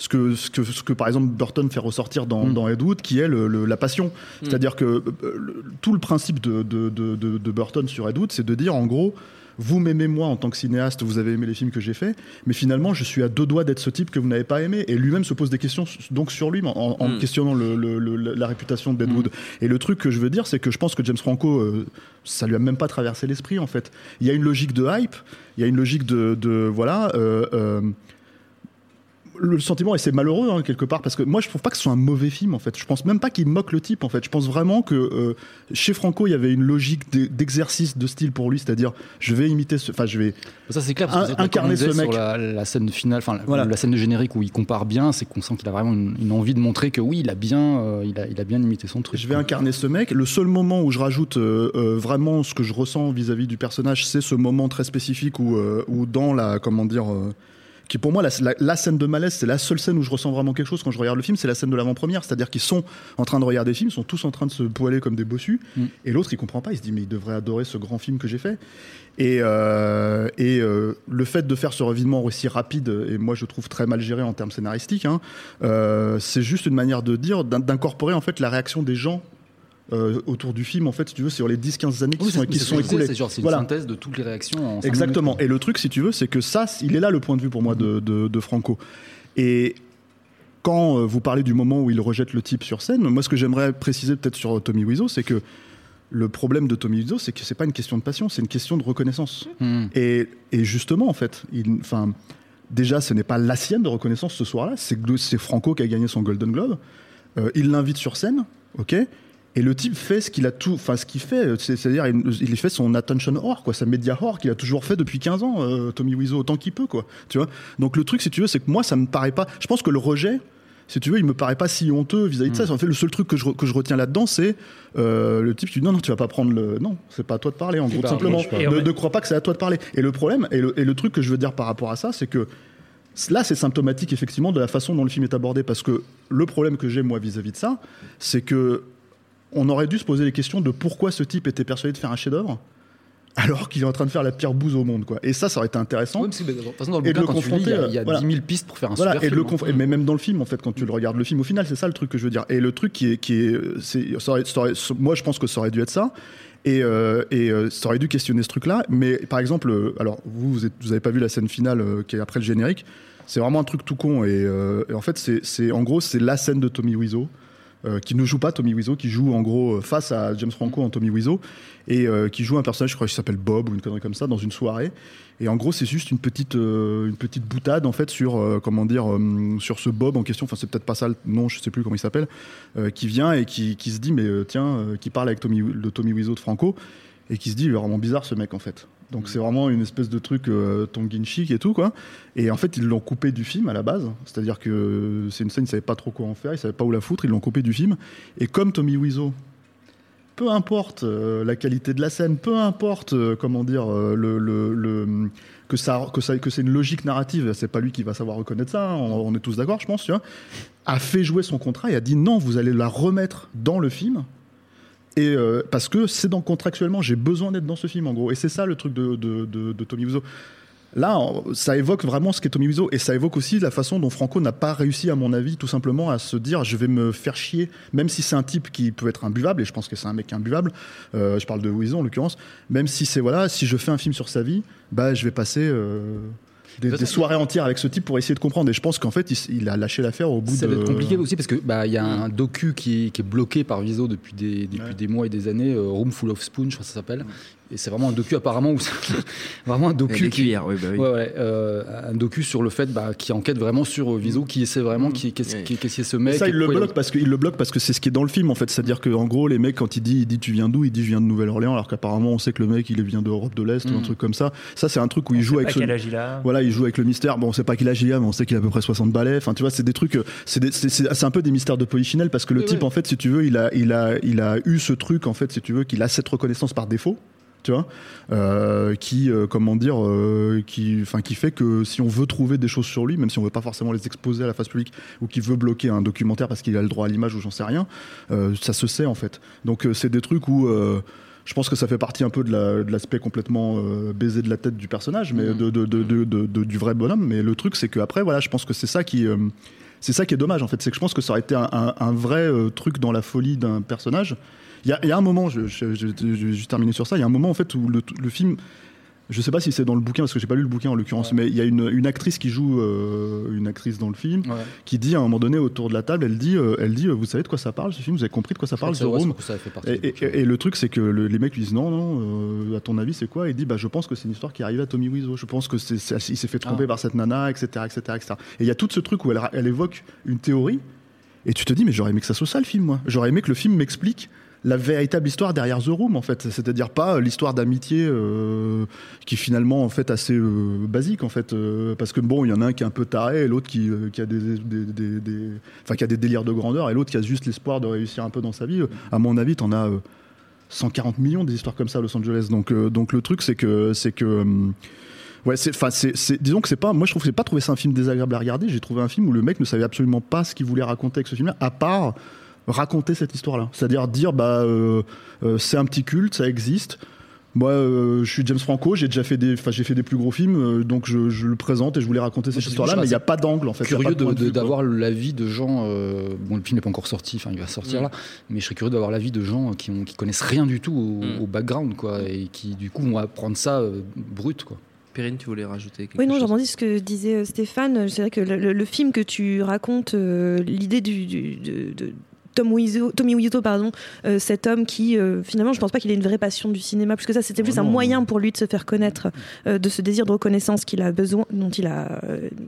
Speaker 2: ce que, ce que ce que par exemple Burton fait ressortir dans,
Speaker 5: Mm.
Speaker 2: dans Ed Wood, qui est le, le- la passion. C'est-à-dire que euh, le- tout le principe de, de, de, de- Burton sur Ed Wood, c'est de dire en gros. Vous m'aimez moi en tant que cinéaste, vous avez aimé les films que j'ai faits, mais finalement je suis à deux doigts d'être ce type que vous n'avez pas aimé. Et lui-même se pose des questions donc sur lui en, en
Speaker 4: Mm.
Speaker 2: questionnant le- le- le- la réputation de Deadwood. Et le truc que je veux dire, c'est que je pense que James Franco, euh, ça lui a même pas traversé l'esprit en fait. Il y a une logique de hype, il y a une logique de, de voilà. euh, euh, le sentiment et c'est malheureux hein, quelque part parce que moi je trouve pas que ce soit un mauvais film en fait je pense même pas qu'il moque le type en fait je pense vraiment que euh, chez Franco il y avait une logique d'e- d'exercice de style pour lui c'est-à-dire je vais imiter ce enfin je vais
Speaker 5: Ça c'est clair. Parce que
Speaker 2: incarner ce mec.
Speaker 5: Sur la, la scène finale, enfin la-
Speaker 2: Voilà.
Speaker 5: la scène de générique où il compare bien, c'est qu'on sent qu'il a vraiment une, une envie de montrer que oui, il a bien, euh, il a, il a bien imité son truc.
Speaker 2: Je vais incarner ce mec. Le seul moment où je rajoute euh, vraiment ce que je ressens vis-à-vis du personnage, c'est ce moment très spécifique où, où dans la, comment dire, qui pour moi la, la- la scène de malaise, c'est la seule scène où je ressens vraiment quelque chose quand je regarde le film, c'est la scène de l'avant-première, c'est-à-dire qu'ils sont en train de regarder le film, ils sont tous en train de se poiler comme des bossus,
Speaker 5: Mm.
Speaker 2: et l'autre il comprend pas, il se dit mais il devrait adorer ce grand film que j'ai fait. Et, euh, et euh, le fait de faire ce revirement aussi rapide, et moi je trouve très mal géré en termes scénaristiques, hein, euh, c'est juste une manière de dire, d'in- d'incorporer en fait la réaction des gens euh, autour du film, en fait, si tu veux, sur les 10-15 années qui
Speaker 5: Oui,
Speaker 2: sont, qui sont écoulées.
Speaker 5: C'est genre, c'est
Speaker 2: Voilà.
Speaker 5: une synthèse de toutes les réactions. en
Speaker 2: Exactement.
Speaker 5: minutes.
Speaker 2: Et le truc, si tu veux, c'est que ça, il est là le point de vue pour moi de, de- de Franco. Et quand euh, vous parlez du moment où il rejette le type sur scène, moi, ce que j'aimerais préciser peut-être sur Tommy Wiseau, c'est que le problème de Tommy Wiseau, c'est que c'est pas une question de passion, c'est une question de reconnaissance.
Speaker 5: Hmm.
Speaker 2: Et, et justement, en fait, enfin, déjà, ce n'est pas la sienne de reconnaissance ce soir-là, c'est Franco qui a gagné son Golden Globe. Euh, il l'invite sur scène, ok et le type fait ce qu'il a tout, enfin ce qu'il fait, c'est- c'est-à-dire il, il fait son attention whore, quoi, sa média whore qu'il a toujours fait depuis 15 ans, euh, Tommy Wiseau autant qu'il peut, quoi. Tu vois. Donc le truc, si tu veux, c'est que moi ça me paraît pas. Je pense que le rejet, si tu veux, il me paraît pas si honteux vis-à-vis de ça. En fait, le seul truc que je, que je retiens là-dedans, c'est euh, le type qui dit non, non, tu vas pas prendre le, non, c'est pas à toi de parler. En gros, tout simplement, ne, ne crois pas que c'est à toi de parler. Et le problème, et le, et le truc que je veux dire par rapport à ça, c'est que Là, c'est symptomatique effectivement de la façon dont le film est abordé, parce que le problème que j'ai moi vis-à-vis de ça, c'est que on aurait dû se poser les questions de pourquoi ce type était persuadé de faire un chef-d'œuvre, alors qu'il est en train de faire la pire bouse au monde, quoi. Et ça, ça aurait été intéressant.
Speaker 5: Oui, parce que, de toute façon, dans le
Speaker 2: Et de le
Speaker 5: lis, il y a,
Speaker 2: confronter,
Speaker 5: il y a
Speaker 2: voilà.
Speaker 5: 10 000 pistes pour faire un
Speaker 2: Voilà,
Speaker 5: super
Speaker 2: et le
Speaker 5: hein.
Speaker 2: mais même dans le film, en fait, quand tu le regardes le film, au final, c'est ça le truc que je veux dire. Et le truc qui est, qui est, c'est, ça aurait- ça aurait- moi, je pense que ça aurait dû être ça. Et, euh, et euh, ça aurait dû questionner ce truc-là. Mais par exemple, euh, alors vous, vous, êtes- vous avez pas vu la scène finale euh, qui est après le générique. C'est vraiment un truc tout con. Et, euh, et en fait, c'est, c'est, en gros, c'est la scène de Tommy Wiseau. Euh, qui ne joue pas Tommy Wiseau, qui joue en gros euh, face à James Franco en Tommy Wiseau, et euh, qui joue un personnage, je crois qu'il s'appelle Bob ou une connerie comme ça, dans une soirée. Et en gros, c'est juste une petite, une petite boutade en fait sur, comment dire, sur ce Bob en question. Enfin, c'est peut-être pas ça le nom, je sais plus comment il s'appelle, qui vient et qui, qui se dit, mais tiens, qui parle avec Tommy, le Tommy Wiseau de Franco, et qui se dit, il est vraiment bizarre ce mec en fait. Donc c'est vraiment une espèce de truc euh, tongue chic et tout quoi. Et en fait, ils l'ont coupé du film à la base. C'est-à-dire que c'est une scène, ils savaient pas trop quoi en faire, ils savaient pas où la foutre, ils l'ont coupé du film. Et comme Tommy Wiseau, peu importe euh, la qualité de la scène, peu importe euh, comment dire euh, le, le- le- que ça que ça que c'est une logique narrative, c'est pas lui qui va savoir reconnaître ça. hein, on, on est tous d'accord, je pense, tu vois. A fait jouer son contrat et a dit non, vous allez la remettre dans le film. Et euh, parce que c'est dans contractuellement, j'ai besoin d'être dans ce film en gros. Et c'est ça le truc de, de, de, Tommy Wiseau. Là, ça évoque vraiment ce qu'est Tommy Wiseau et ça évoque aussi la façon dont Franco n'a pas réussi, à mon avis, tout simplement à se dire je vais me faire chier, même si c'est un type qui peut être imbuvable et je pense que c'est un mec imbuvable. euh, je parle de Wiseau en l'occurrence. Même si c'est voilà, si je fais un film sur sa vie, bah je vais passer euh, des,
Speaker 5: De
Speaker 2: soirées entières avec ce type pour essayer de comprendre. Et je pense qu'en fait, il, a lâché l'affaire au bout
Speaker 5: Ça
Speaker 2: de.
Speaker 5: va être compliqué aussi parce que bah il y a un docu qui est, qui est bloqué par Viso depuis des depuis
Speaker 2: Ouais.
Speaker 5: des mois et des années, euh, Room Full of Spoon, je crois que ça s'appelle. Et c'est vraiment un docu apparemment où c'est vraiment un docu qui,
Speaker 4: cuillères, oui, bah oui.
Speaker 5: Ouais, ouais, euh, un docu sur le fait bah, qui enquête vraiment sur euh, Viso, qui essaie vraiment, qui qu'est-ce qui, qui est ce mec.
Speaker 2: ça, il le bloque parce que il le bloque parce que c'est ce qui est dans le film en fait. C'est-à-dire que en gros, les mecs quand il dit, il dit tu viens d'où, il dit je viens de Nouvelle-Orléans, alors qu'apparemment on sait que le mec il vient d'Europe de l'Est ou un
Speaker 5: Mm.
Speaker 2: truc comme ça. Ça, c'est un truc où il joue avec ce,
Speaker 1: il
Speaker 2: voilà, il joue avec le mystère. Bon, on sait pas qu'il a il a, mais on sait qu'il a à peu près 60 balais. Enfin, tu vois, c'est des trucs, euh, c'est c'est c'est- c'est un peu des mystères de Polichinelle parce que le
Speaker 5: Oui,
Speaker 2: type, en fait, si tu veux, il a, il a, il a eu ce truc, en fait, si tu veux, qu'il a cette reconnaissance par défaut. Tu vois, euh, qui, euh, comment dire, euh, qui, enfin, qui fait que si on veut trouver des choses sur lui, même si on veut pas forcément les exposer à la face publique, ou qui veut bloquer un documentaire parce qu'il a le droit à l'image ou j'en sais rien, ça se sait en fait. Donc c'est des trucs où je pense que ça fait partie un peu de la- de l'aspect complètement euh, baisé de la tête du personnage, mais
Speaker 5: Mhm.
Speaker 2: de, du vrai bonhomme. Mais le truc, c'est que après, voilà, je pense que c'est ça qui, euh, c'est ça qui est dommage en fait, c'est que je pense que ça aurait été un, un- un vrai euh, truc dans la folie d'un personnage. Il y y a un moment, je, je, je- terminer sur ça. Il y a un moment en fait où le, le film je sais pas si c'est dans le bouquin parce que j'ai pas lu le bouquin en l'occurrence, mais il y a une, une actrice qui joue euh, une actrice dans le film
Speaker 5: Ouais.
Speaker 2: qui dit à un moment donné autour de la table, elle dit, euh, elle dit, euh, vous savez de quoi ça parle ce film? Vous avez compris de quoi ça parle The Room et, le truc, c'est que le- les mecs lui disent non, non, à ton avis, c'est quoi Il dit bah, je pense que c'est une histoire qui est arrivée à Tommy Wiseau. Je pense que c'est, il s'est fait tromper
Speaker 5: Ah.
Speaker 2: par cette nana, etc., etc., etc. Et il y a tout ce truc où elle, elle évoque une théorie, et tu te dis mais j'aurais aimé que ça soit ça le film, moi. J'aurais aimé que le film m'explique la véritable histoire derrière The Room, en fait. C'est-à-dire pas euh, l'histoire d'amitié euh, qui est finalement en fait assez euh, basique, en fait, parce que bon, il y en a un qui est un peu taré et l'autre qui, a des, qui a des délires de grandeur et l'autre qui a juste l'espoir de réussir un peu dans sa vie. À mon avis, t'en as euh, 140 millions des histoires comme ça à Los Angeles. Donc, donc le truc, c'est que, c'est que, ouais, c'est, enfin, disons que c'est pas, moi je trouve que j'ai pas trouvé ça un film désagréable à regarder. J'ai trouvé un film où le mec ne savait absolument pas ce qu'il voulait raconter avec ce film-là, à part raconter cette histoire-là. C'est-à-dire dire, bah, euh, euh, c'est un petit culte, ça existe. Moi, euh, je suis James Franco, j'ai déjà fait des, enfin, j'ai fait des plus gros films, euh, donc je, je le présente et je voulais raconter cette histoire-là, mais il n'y a pas d'angle en fait.
Speaker 5: curieux d'avoir l'avis de gens. euh, bon, le film n'est pas encore sorti, enfin il va sortir
Speaker 4: Mm.
Speaker 5: là, mais je serais curieux d'avoir l'avis de gens qui, ont, qui connaissent rien du tout au,
Speaker 4: Mm.
Speaker 5: au background, quoi, et qui du coup vont apprendre ça euh, brut, quoi.
Speaker 4: Perrine, tu voulais rajouter quelque
Speaker 6: Oui, non,
Speaker 4: chose
Speaker 6: j'entendis ce que disait Stéphane. C'est vrai que le, le- le film que tu racontes, euh, l'idée du, du- de, de Tom Wiseau, Tommy Wiseau, pardon, euh, cet homme qui, euh, finalement, je pense pas qu'il ait une vraie passion du cinéma, plus que ça, c'était plus
Speaker 2: Oh
Speaker 6: un moyen pour lui de se faire connaître, euh, de ce désir de reconnaissance qu'il a besoin, dont il a,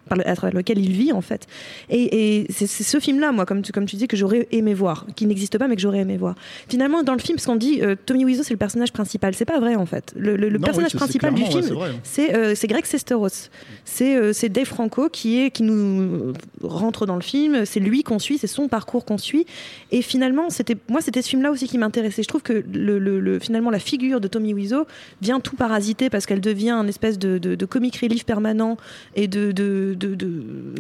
Speaker 6: par le- à travers lequel il vit, en fait. Et, et c'est ce film-là, moi, comme tu, comme tu dis, que j'aurais aimé voir, qui n'existe pas, mais que j'aurais aimé voir. Finalement, dans le film, ce qu'on dit, Tommy Wiseau, c'est le personnage principal. C'est pas vrai, en fait. Le, le- le
Speaker 2: Non, oui,
Speaker 6: personnage principal du
Speaker 2: ouais,
Speaker 6: film,
Speaker 2: c'est
Speaker 6: Greg Sesteros. C'est Dave Franco qui, est, qui nous rentre dans le film. C'est lui qu'on suit, c'est son parcours qu'on suit. Et finalement, c'était moi, c'était ce film-là aussi qui m'intéressait. Je trouve que le, le- le- finalement, la figure de Tommy Wiseau vient tout parasiter parce qu'elle devient un espèce de, de, de comic relief permanent et de. de, de, de-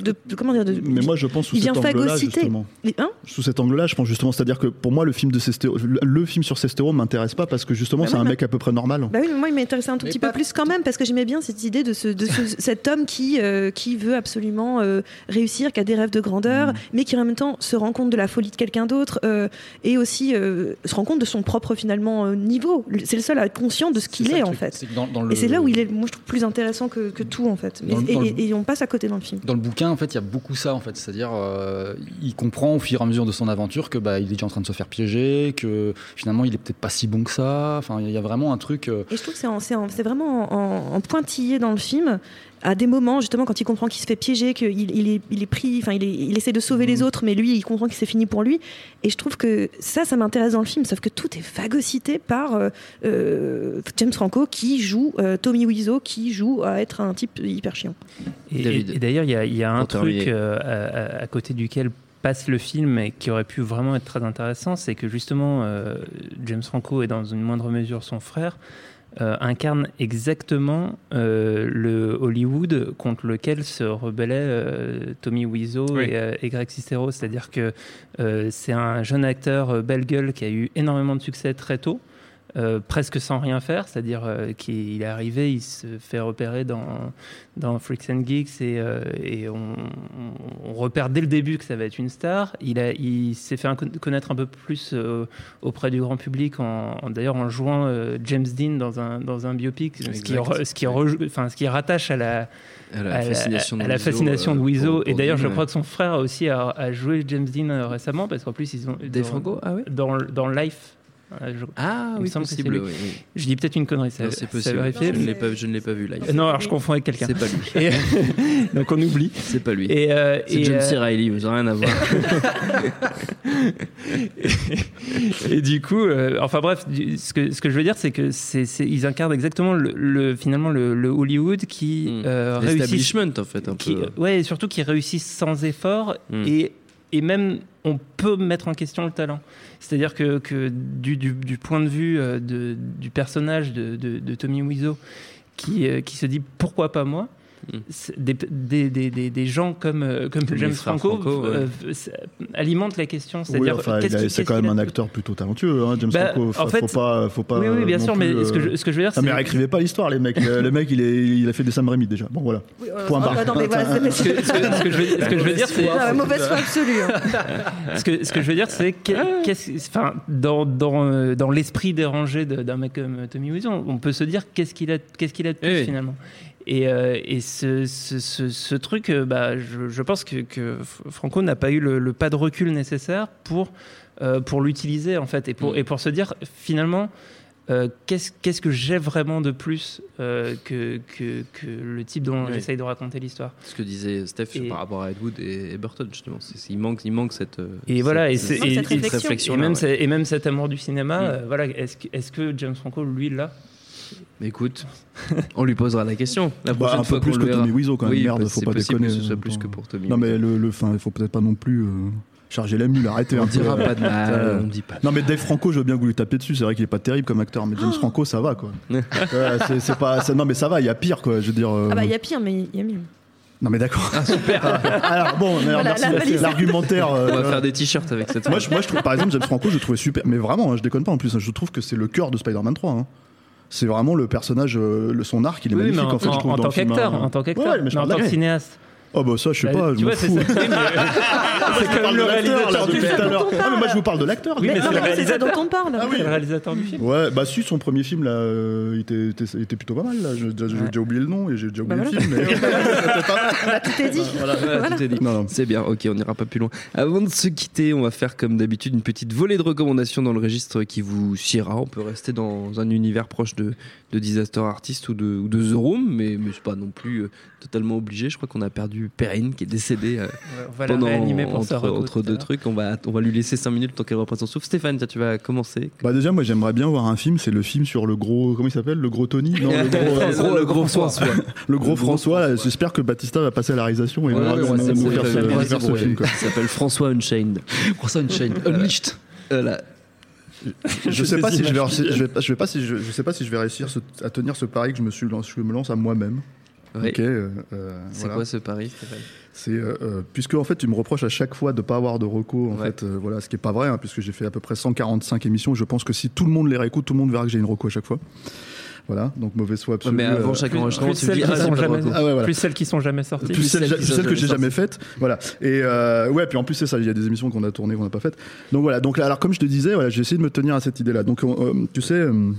Speaker 6: de- de- comment dire de,
Speaker 2: Mais moi, je pense sous cet angle-là,
Speaker 6: phagocyter.
Speaker 2: justement.
Speaker 6: les- hein?
Speaker 2: Sous cet angle-là, je pense justement, c'est-à-dire que pour moi, le film de Sestero, le, film sur Sestero m'intéresse pas parce que justement,
Speaker 6: Bah
Speaker 2: c'est
Speaker 6: oui,
Speaker 2: un mec à peu près normal.
Speaker 6: Bah oui, mais moi, il m'intéressait un tout
Speaker 5: Mais
Speaker 6: petit peu plus quand même, parce que j'aimais bien cette idée de, ce, de ce- cet homme qui, euh, qui veut absolument euh, réussir, qui a des rêves de grandeur,
Speaker 2: Mm.
Speaker 6: mais qui en même temps se rend compte de la folie de quelqu'un d'autre, euh, et aussi euh, se rend compte de son propre finalement euh, niveau. C'est le seul à être conscient de ce qu'il est, en
Speaker 5: truc.
Speaker 6: fait.
Speaker 5: C'est que dans- dans le-
Speaker 6: Et c'est là où il est, moi je trouve, plus intéressant que, que tout, en fait. Et,
Speaker 5: le-
Speaker 6: et- et on passe à côté dans le film.
Speaker 5: Dans le bouquin, en fait, il y a beaucoup ça, en fait. C'est-à-dire, il comprend au fur et à mesure de son aventure que bah, il est déjà en train de se faire piéger, que finalement, il est peut-être pas si bon que ça. Enfin, il y a vraiment un truc.
Speaker 6: Et je trouve que c'est en- c'est en- c'est vraiment en, en pointillé dans le film. À des moments, justement, quand il comprend qu'il se fait piéger, qu'il il est, il est pris, enfin, il, essaie de sauver
Speaker 2: Mhm.
Speaker 6: les autres, mais lui, il comprend que c'est fini pour lui. Et je trouve que ça, ça m'intéresse dans le film, sauf que tout est phagocyté par euh, euh, James Franco qui joue euh, Tommy Wiseau, qui joue à être un type hyper chiant.
Speaker 1: Et,
Speaker 4: David,
Speaker 1: et- et d'ailleurs, il y a, il y a un truc euh, à côté duquel passe le film et qui aurait pu vraiment être très intéressant, c'est que justement, euh, James Franco et dans une moindre mesure son frère euh, incarne exactement euh, le Hollywood contre lequel se rebellait euh, Tommy Wiseau
Speaker 4: Oui.
Speaker 1: et, et Greg Sestero. C'est-à-dire que c'est un jeune acteur belle gueule qui a eu énormément de succès très tôt. Euh, presque sans rien faire, c'est-à-dire euh, qu'il est arrivé, il se fait repérer dans, dans Freaks and Geeks et, euh, et on, repère dès le début que ça va être une star. Il, a- il s'est fait un- connaître un peu plus auprès du grand public, en, en- d'ailleurs en jouant James Dean dans un, dans un biopic, ce qui,
Speaker 4: Exact.
Speaker 1: re- ce, qui rejoue- enfin, ce qui rattache à la,
Speaker 4: À la
Speaker 1: à la-
Speaker 4: fascination de
Speaker 1: à la
Speaker 4: Wiseau,
Speaker 1: fascination de Wiseau.
Speaker 4: pour-
Speaker 1: et d'ailleurs, je crois que son frère aussi a, a joué James Dean récemment, parce qu'en plus, ils ont. Dans-
Speaker 4: Franco Ah oui
Speaker 1: dans, dans Life. Euh, je-
Speaker 4: Ah
Speaker 1: Il
Speaker 4: oui, possible.
Speaker 1: lui.
Speaker 4: Oui, oui.
Speaker 1: Je dis peut-être une connerie, ça,
Speaker 4: C'est
Speaker 1: ça
Speaker 4: possible.
Speaker 1: vérifier.
Speaker 4: Je ne l'ai pas, je ne l'ai pas vu là.
Speaker 1: Euh, Non, alors je confonds avec quelqu'un.
Speaker 4: C'est pas lui.
Speaker 1: Et- donc on oublie.
Speaker 4: C'est pas lui.
Speaker 1: Et, euh,
Speaker 4: C'est
Speaker 1: et,
Speaker 4: John
Speaker 1: euh,
Speaker 4: C. Reilly, vous n'avez rien à voir.
Speaker 1: et du coup, euh, enfin bref, du- ce que, ce que je veux dire, c'est que c'est, c'est- ils incarnent exactement le, le- finalement le, le Hollywood qui
Speaker 4: Mm.
Speaker 1: euh, réussit.
Speaker 4: L'establishment, en fait, un
Speaker 1: qui-
Speaker 4: peu.
Speaker 1: ouais, et surtout qui réussissent sans effort
Speaker 4: Mm.
Speaker 1: et, et même on peut mettre en question le talent. C'est-à-dire que, du, point de vue euh, du personnage de, Tommy Wiseau qui, euh, qui se dit pourquoi pas moi des, des, des, des- des gens comme, euh, comme James Franco, euh, alimentent la question.
Speaker 2: Oui,
Speaker 1: C'est-à-dire,
Speaker 2: enfin, c'est
Speaker 1: qu'est-ce
Speaker 2: quand même un acteur plutôt talentueux, hein, James
Speaker 1: Bah,
Speaker 2: Franco.
Speaker 1: en fait,
Speaker 2: faut pas, faut pas.
Speaker 1: Oui, oui, bien sûr, mais ce, que
Speaker 2: euh,
Speaker 1: je, ce que je veux dire,
Speaker 2: Ah, mais
Speaker 1: c'est.
Speaker 2: réécrivez pas l'histoire, les mecs. Le mec, il, est, il a fait des Sam Raimi déjà. Bon, voilà. Point barre.
Speaker 6: Non, mais voilà, c'est-
Speaker 1: Ce que, ce ce je veux, ce que je veux dire, c'est.
Speaker 6: Mauvaise foi absolue. hein.
Speaker 1: Ce que, ce que je veux dire, c'est que, qu'est-ce- enfin, dans, dans, dans l'esprit dérangé d'un mec comme Tommy Wiseau, on peut se dire qu'est-ce qu'il a, qu'est-ce qu'il a de plus
Speaker 4: Oui.
Speaker 1: finalement. Et, euh, et ce, ce, ce- ce truc, euh, bah, je, je pense que, Franco n'a pas eu le, le pas de recul nécessaire pour, euh, pour l'utiliser en fait, et pour,
Speaker 4: Mm.
Speaker 1: et pour se dire finalement. euh, qu'est-ce, que j'ai vraiment de plus que, que, que le type dont
Speaker 4: Oui.
Speaker 1: j'essaye de raconter l'histoire
Speaker 4: Ce que disait Steph
Speaker 1: Et-
Speaker 4: par rapport à Ed Wood et, et Burton, justement. Il, manque, il manque cette.
Speaker 1: Et voilà, et,
Speaker 4: cette-
Speaker 6: réflexion.
Speaker 1: et même,
Speaker 4: ouais.
Speaker 1: et même cet amour du cinéma,
Speaker 4: Mm.
Speaker 1: voilà, est-ce que, James Franco, lui, l'a?
Speaker 4: Mais Écoute, on lui posera la question. La
Speaker 2: Bah,
Speaker 4: prochaine
Speaker 2: un peu
Speaker 4: fois
Speaker 2: plus
Speaker 4: qu'on
Speaker 2: que. Tommy Wiseau, quand même.
Speaker 4: Oui,
Speaker 2: Merde,
Speaker 4: bah,
Speaker 2: faut pas déconner.
Speaker 4: que ce soit plus
Speaker 2: attends.
Speaker 4: que pour Tommy.
Speaker 2: Non, mais le, le, fin, il faut peut-être pas non plus euh, charger la mule. Arrêtez un
Speaker 4: on
Speaker 2: peu.
Speaker 4: dira
Speaker 2: euh,
Speaker 4: pas de mal.
Speaker 2: euh,
Speaker 4: on dit pas.
Speaker 2: Non mais Dave Franco, je veux bien que vous lui tapiez dessus. C'est vrai qu'il est pas terrible comme acteur, mais James Franco, ça va quoi. Ouais, c'est- pas, non mais ça va, il y a pire quoi. Je veux dire. euh,
Speaker 6: Ah bah il y a pire, mais il y a mieux.
Speaker 2: Non mais d'accord. Ah super. alors bon, alors,
Speaker 6: Voilà,
Speaker 2: merci
Speaker 6: la
Speaker 2: l'argumentaire. euh,
Speaker 4: On va faire des t-shirts avec cette
Speaker 2: moi, je, moi, je trouve, par exemple, James Franco, je le trouvais super. Mais vraiment, hein, je déconne pas en plus. hein, je trouve que c'est le cœur de Spider-Man 3. hein. C'est vraiment le personnage, euh, le, son arc, il est
Speaker 1: Oui,
Speaker 2: magnifique
Speaker 1: en,
Speaker 2: en fait. je trouve,
Speaker 1: en
Speaker 2: dans
Speaker 1: tant
Speaker 2: film,
Speaker 1: qu'acteur,
Speaker 2: hein.
Speaker 1: en tant qu'acteur,
Speaker 2: Ouais,
Speaker 1: en tant que cinéaste.
Speaker 2: Oh bah ça, je sais
Speaker 1: Bah,
Speaker 2: pas, je m'en fous.
Speaker 1: mais- c'est quand même le réalisateur du
Speaker 2: depuis tout à
Speaker 1: film.
Speaker 2: l'heure. Ah, mais moi je vous parle de l'acteur.
Speaker 1: Oui, mais
Speaker 6: Non,
Speaker 1: c'est le
Speaker 6: mais c'est ça dont
Speaker 1: réalisateur.
Speaker 6: on parle.
Speaker 2: Ah oui.
Speaker 1: Le réalisateur du film.
Speaker 2: Ouais, bah si, son premier film là, euh, il était, plutôt pas mal. Là. J'ai déjà oublié le nom et j'ai déjà oublié
Speaker 6: Bah
Speaker 2: le film. mais-
Speaker 6: Bah, tout est dit.
Speaker 4: Voilà, tout est dit. C'est bien, ok, on n'ira pas plus loin. Avant de se quitter, on va faire comme d'habitude une petite volée de recommandations dans le registre qui vous siera. On peut rester dans un univers proche de, de Disaster Artist ou de, ou de The Room, mais, mais c'est pas non plus euh, totalement obligé. Je crois qu'on a perdu Perrine qui est décédée euh,
Speaker 1: On va la
Speaker 4: pendant
Speaker 1: pour
Speaker 4: entre, entre deux trucs. On va, on va lui laisser 5 minutes tant qu'elle reprend son souffle. Stéphane, tiens, tu vas commencer.
Speaker 2: Bah déjà, moi j'aimerais bien voir un film. C'est le film sur le gros, comment il s'appelle, le gros Tony? Non, le gros, euh,
Speaker 4: le gros, le gros François.
Speaker 2: le gros
Speaker 4: Le gros
Speaker 2: François.
Speaker 4: François.
Speaker 2: J'espère que Batista va passer à la réalisation et
Speaker 4: Ouais,
Speaker 2: va
Speaker 4: ouais,
Speaker 2: nous-
Speaker 4: ouais,
Speaker 2: nous
Speaker 4: c'est
Speaker 2: faire ce- film.
Speaker 4: Il s'appelle François Unchained.
Speaker 5: Une chaîne Unleashed.
Speaker 4: Voilà.
Speaker 2: Je sais pas si je vais, je vais, pas- je vais pas si je, je sais pas si je vais réussir ce- à tenir ce pari que je me suis, lancé- je me lance à moi-même. Ok. euh, euh,
Speaker 4: C'est
Speaker 2: voilà.
Speaker 4: quoi ce pari, Stéphane?
Speaker 2: C'est euh, euh, puisque en fait tu me reproches à chaque fois de pas avoir de recours en
Speaker 4: Ouais.
Speaker 2: fait euh, voilà ce qui est pas vrai hein, puisque j'ai fait à peu près 145 émissions je pense que si tout le monde les réécoute tout le monde verra que j'ai une reco à chaque fois voilà donc mauvaise foi
Speaker 4: Ouais,
Speaker 2: absolue
Speaker 4: mais avant
Speaker 2: euh,
Speaker 4: chaque
Speaker 1: plus-
Speaker 4: enregistrement,
Speaker 1: plus celles qui
Speaker 4: ah,
Speaker 1: sont jamais-
Speaker 2: ah ouais voilà.
Speaker 1: Plus celles qui sont jamais sorties.
Speaker 2: plus celles, que j'ai
Speaker 4: jamais
Speaker 2: faites voilà. Et euh, ouais puis en plus c'est ça il y a des émissions qu'on a tournées qu'on n'a pas faites. Donc voilà donc alors comme je te disais voilà j'ai essayé de me tenir à cette idée là donc euh, tu sais euh,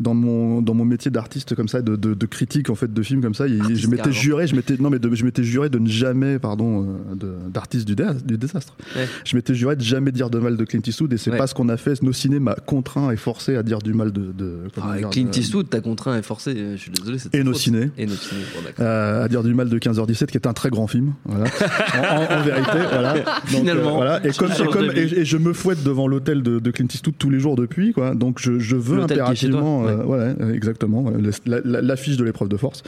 Speaker 2: dans mon dans mon métier d'artiste comme ça de, de, de critique en fait de films comme ça
Speaker 4: Artiste
Speaker 2: je m'étais juré je m'étais non mais de- je m'étais juré de ne jamais pardon euh, d'artiste du, dé- du désastre
Speaker 4: Ouais.
Speaker 2: je m'étais juré de jamais dire de mal de Clint Eastwood et c'est
Speaker 4: Ouais.
Speaker 2: pas ce qu'on a fait nos ciné m'a contraint et forcé à dire du mal de, de
Speaker 4: Ah,
Speaker 2: dire,
Speaker 4: Clint Eastwood, t'as contraint et forcé. euh, Je suis désolé. c'est
Speaker 2: Et
Speaker 4: ta
Speaker 2: nos ciné.
Speaker 4: Et nos ciné. Bon,
Speaker 2: euh, à dire du mal de 15h17 qui est un très grand film voilà en, en- en vérité voilà Donc,
Speaker 4: Finalement.
Speaker 2: voilà et comme, et,
Speaker 4: change
Speaker 2: comme
Speaker 4: d'avis.
Speaker 2: et, et je me fouette devant l'hôtel de, de Clint Eastwood tous les jours depuis quoi donc je, je veux impérativement euh, ouais, euh, exactement la- l'affiche de l'épreuve de force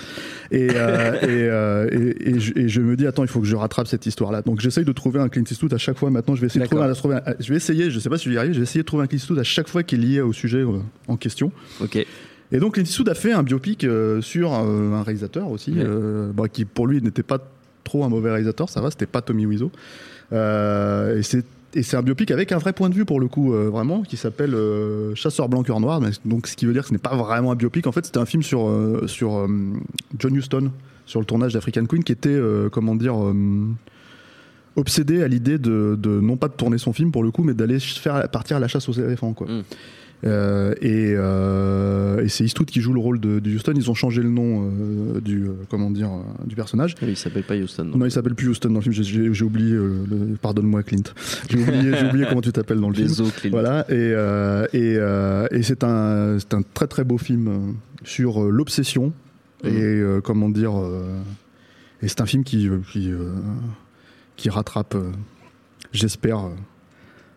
Speaker 2: et, euh, et, euh, et, je, et je me dis attends il faut que je rattrape cette histoire là donc j'essaye de trouver un Clint Eastwood à chaque fois maintenant je vais essayer de trouver, un, trouver un- je vais essayer je sais pas si je vais y arriver je vais essayer de trouver un Clint Eastwood à chaque fois qui est lié au sujet en question
Speaker 4: Ok.
Speaker 2: et donc Clint Eastwood a fait un biopic euh, sur euh, un réalisateur aussi,
Speaker 4: Ouais.
Speaker 2: euh, bah, qui pour lui n'était pas trop un mauvais réalisateur, ça va, c'était pas Tommy Wiseau. Et c'est et c'est un biopic avec un vrai point de vue pour le coup, euh, vraiment, qui s'appelle euh, Chasseur blanc cœur noir. Donc ce qui veut dire que ce n'est pas vraiment un biopic. En fait, c'était un film sur euh, sur John Huston, sur le tournage d'African Queen, qui était comment dire. obsédé à l'idée de, de non pas de tourner son film pour le coup mais d'aller faire partir à la chasse aux éléphants quoi.
Speaker 4: Mm.
Speaker 2: Euh, et, euh, et c'est Eastwood qui joue le rôle de, de Houston. Ils ont changé le nom euh, du comment dire du personnage.
Speaker 4: Oui, il s'appelle pas Houston. non.
Speaker 2: Non, il s'appelle plus Houston dans le film. J'ai- oublié. Pardonne-moi, Clint. J'ai oublié, comment tu t'appelles dans le film.
Speaker 4: Les os, Clint.
Speaker 2: Voilà. Et, et, et c'est un, c'est un très très beau film sur l'obsession
Speaker 4: Mhm.
Speaker 2: et comment dire. et c'est un film qui qui, qui rattrape, j'espère.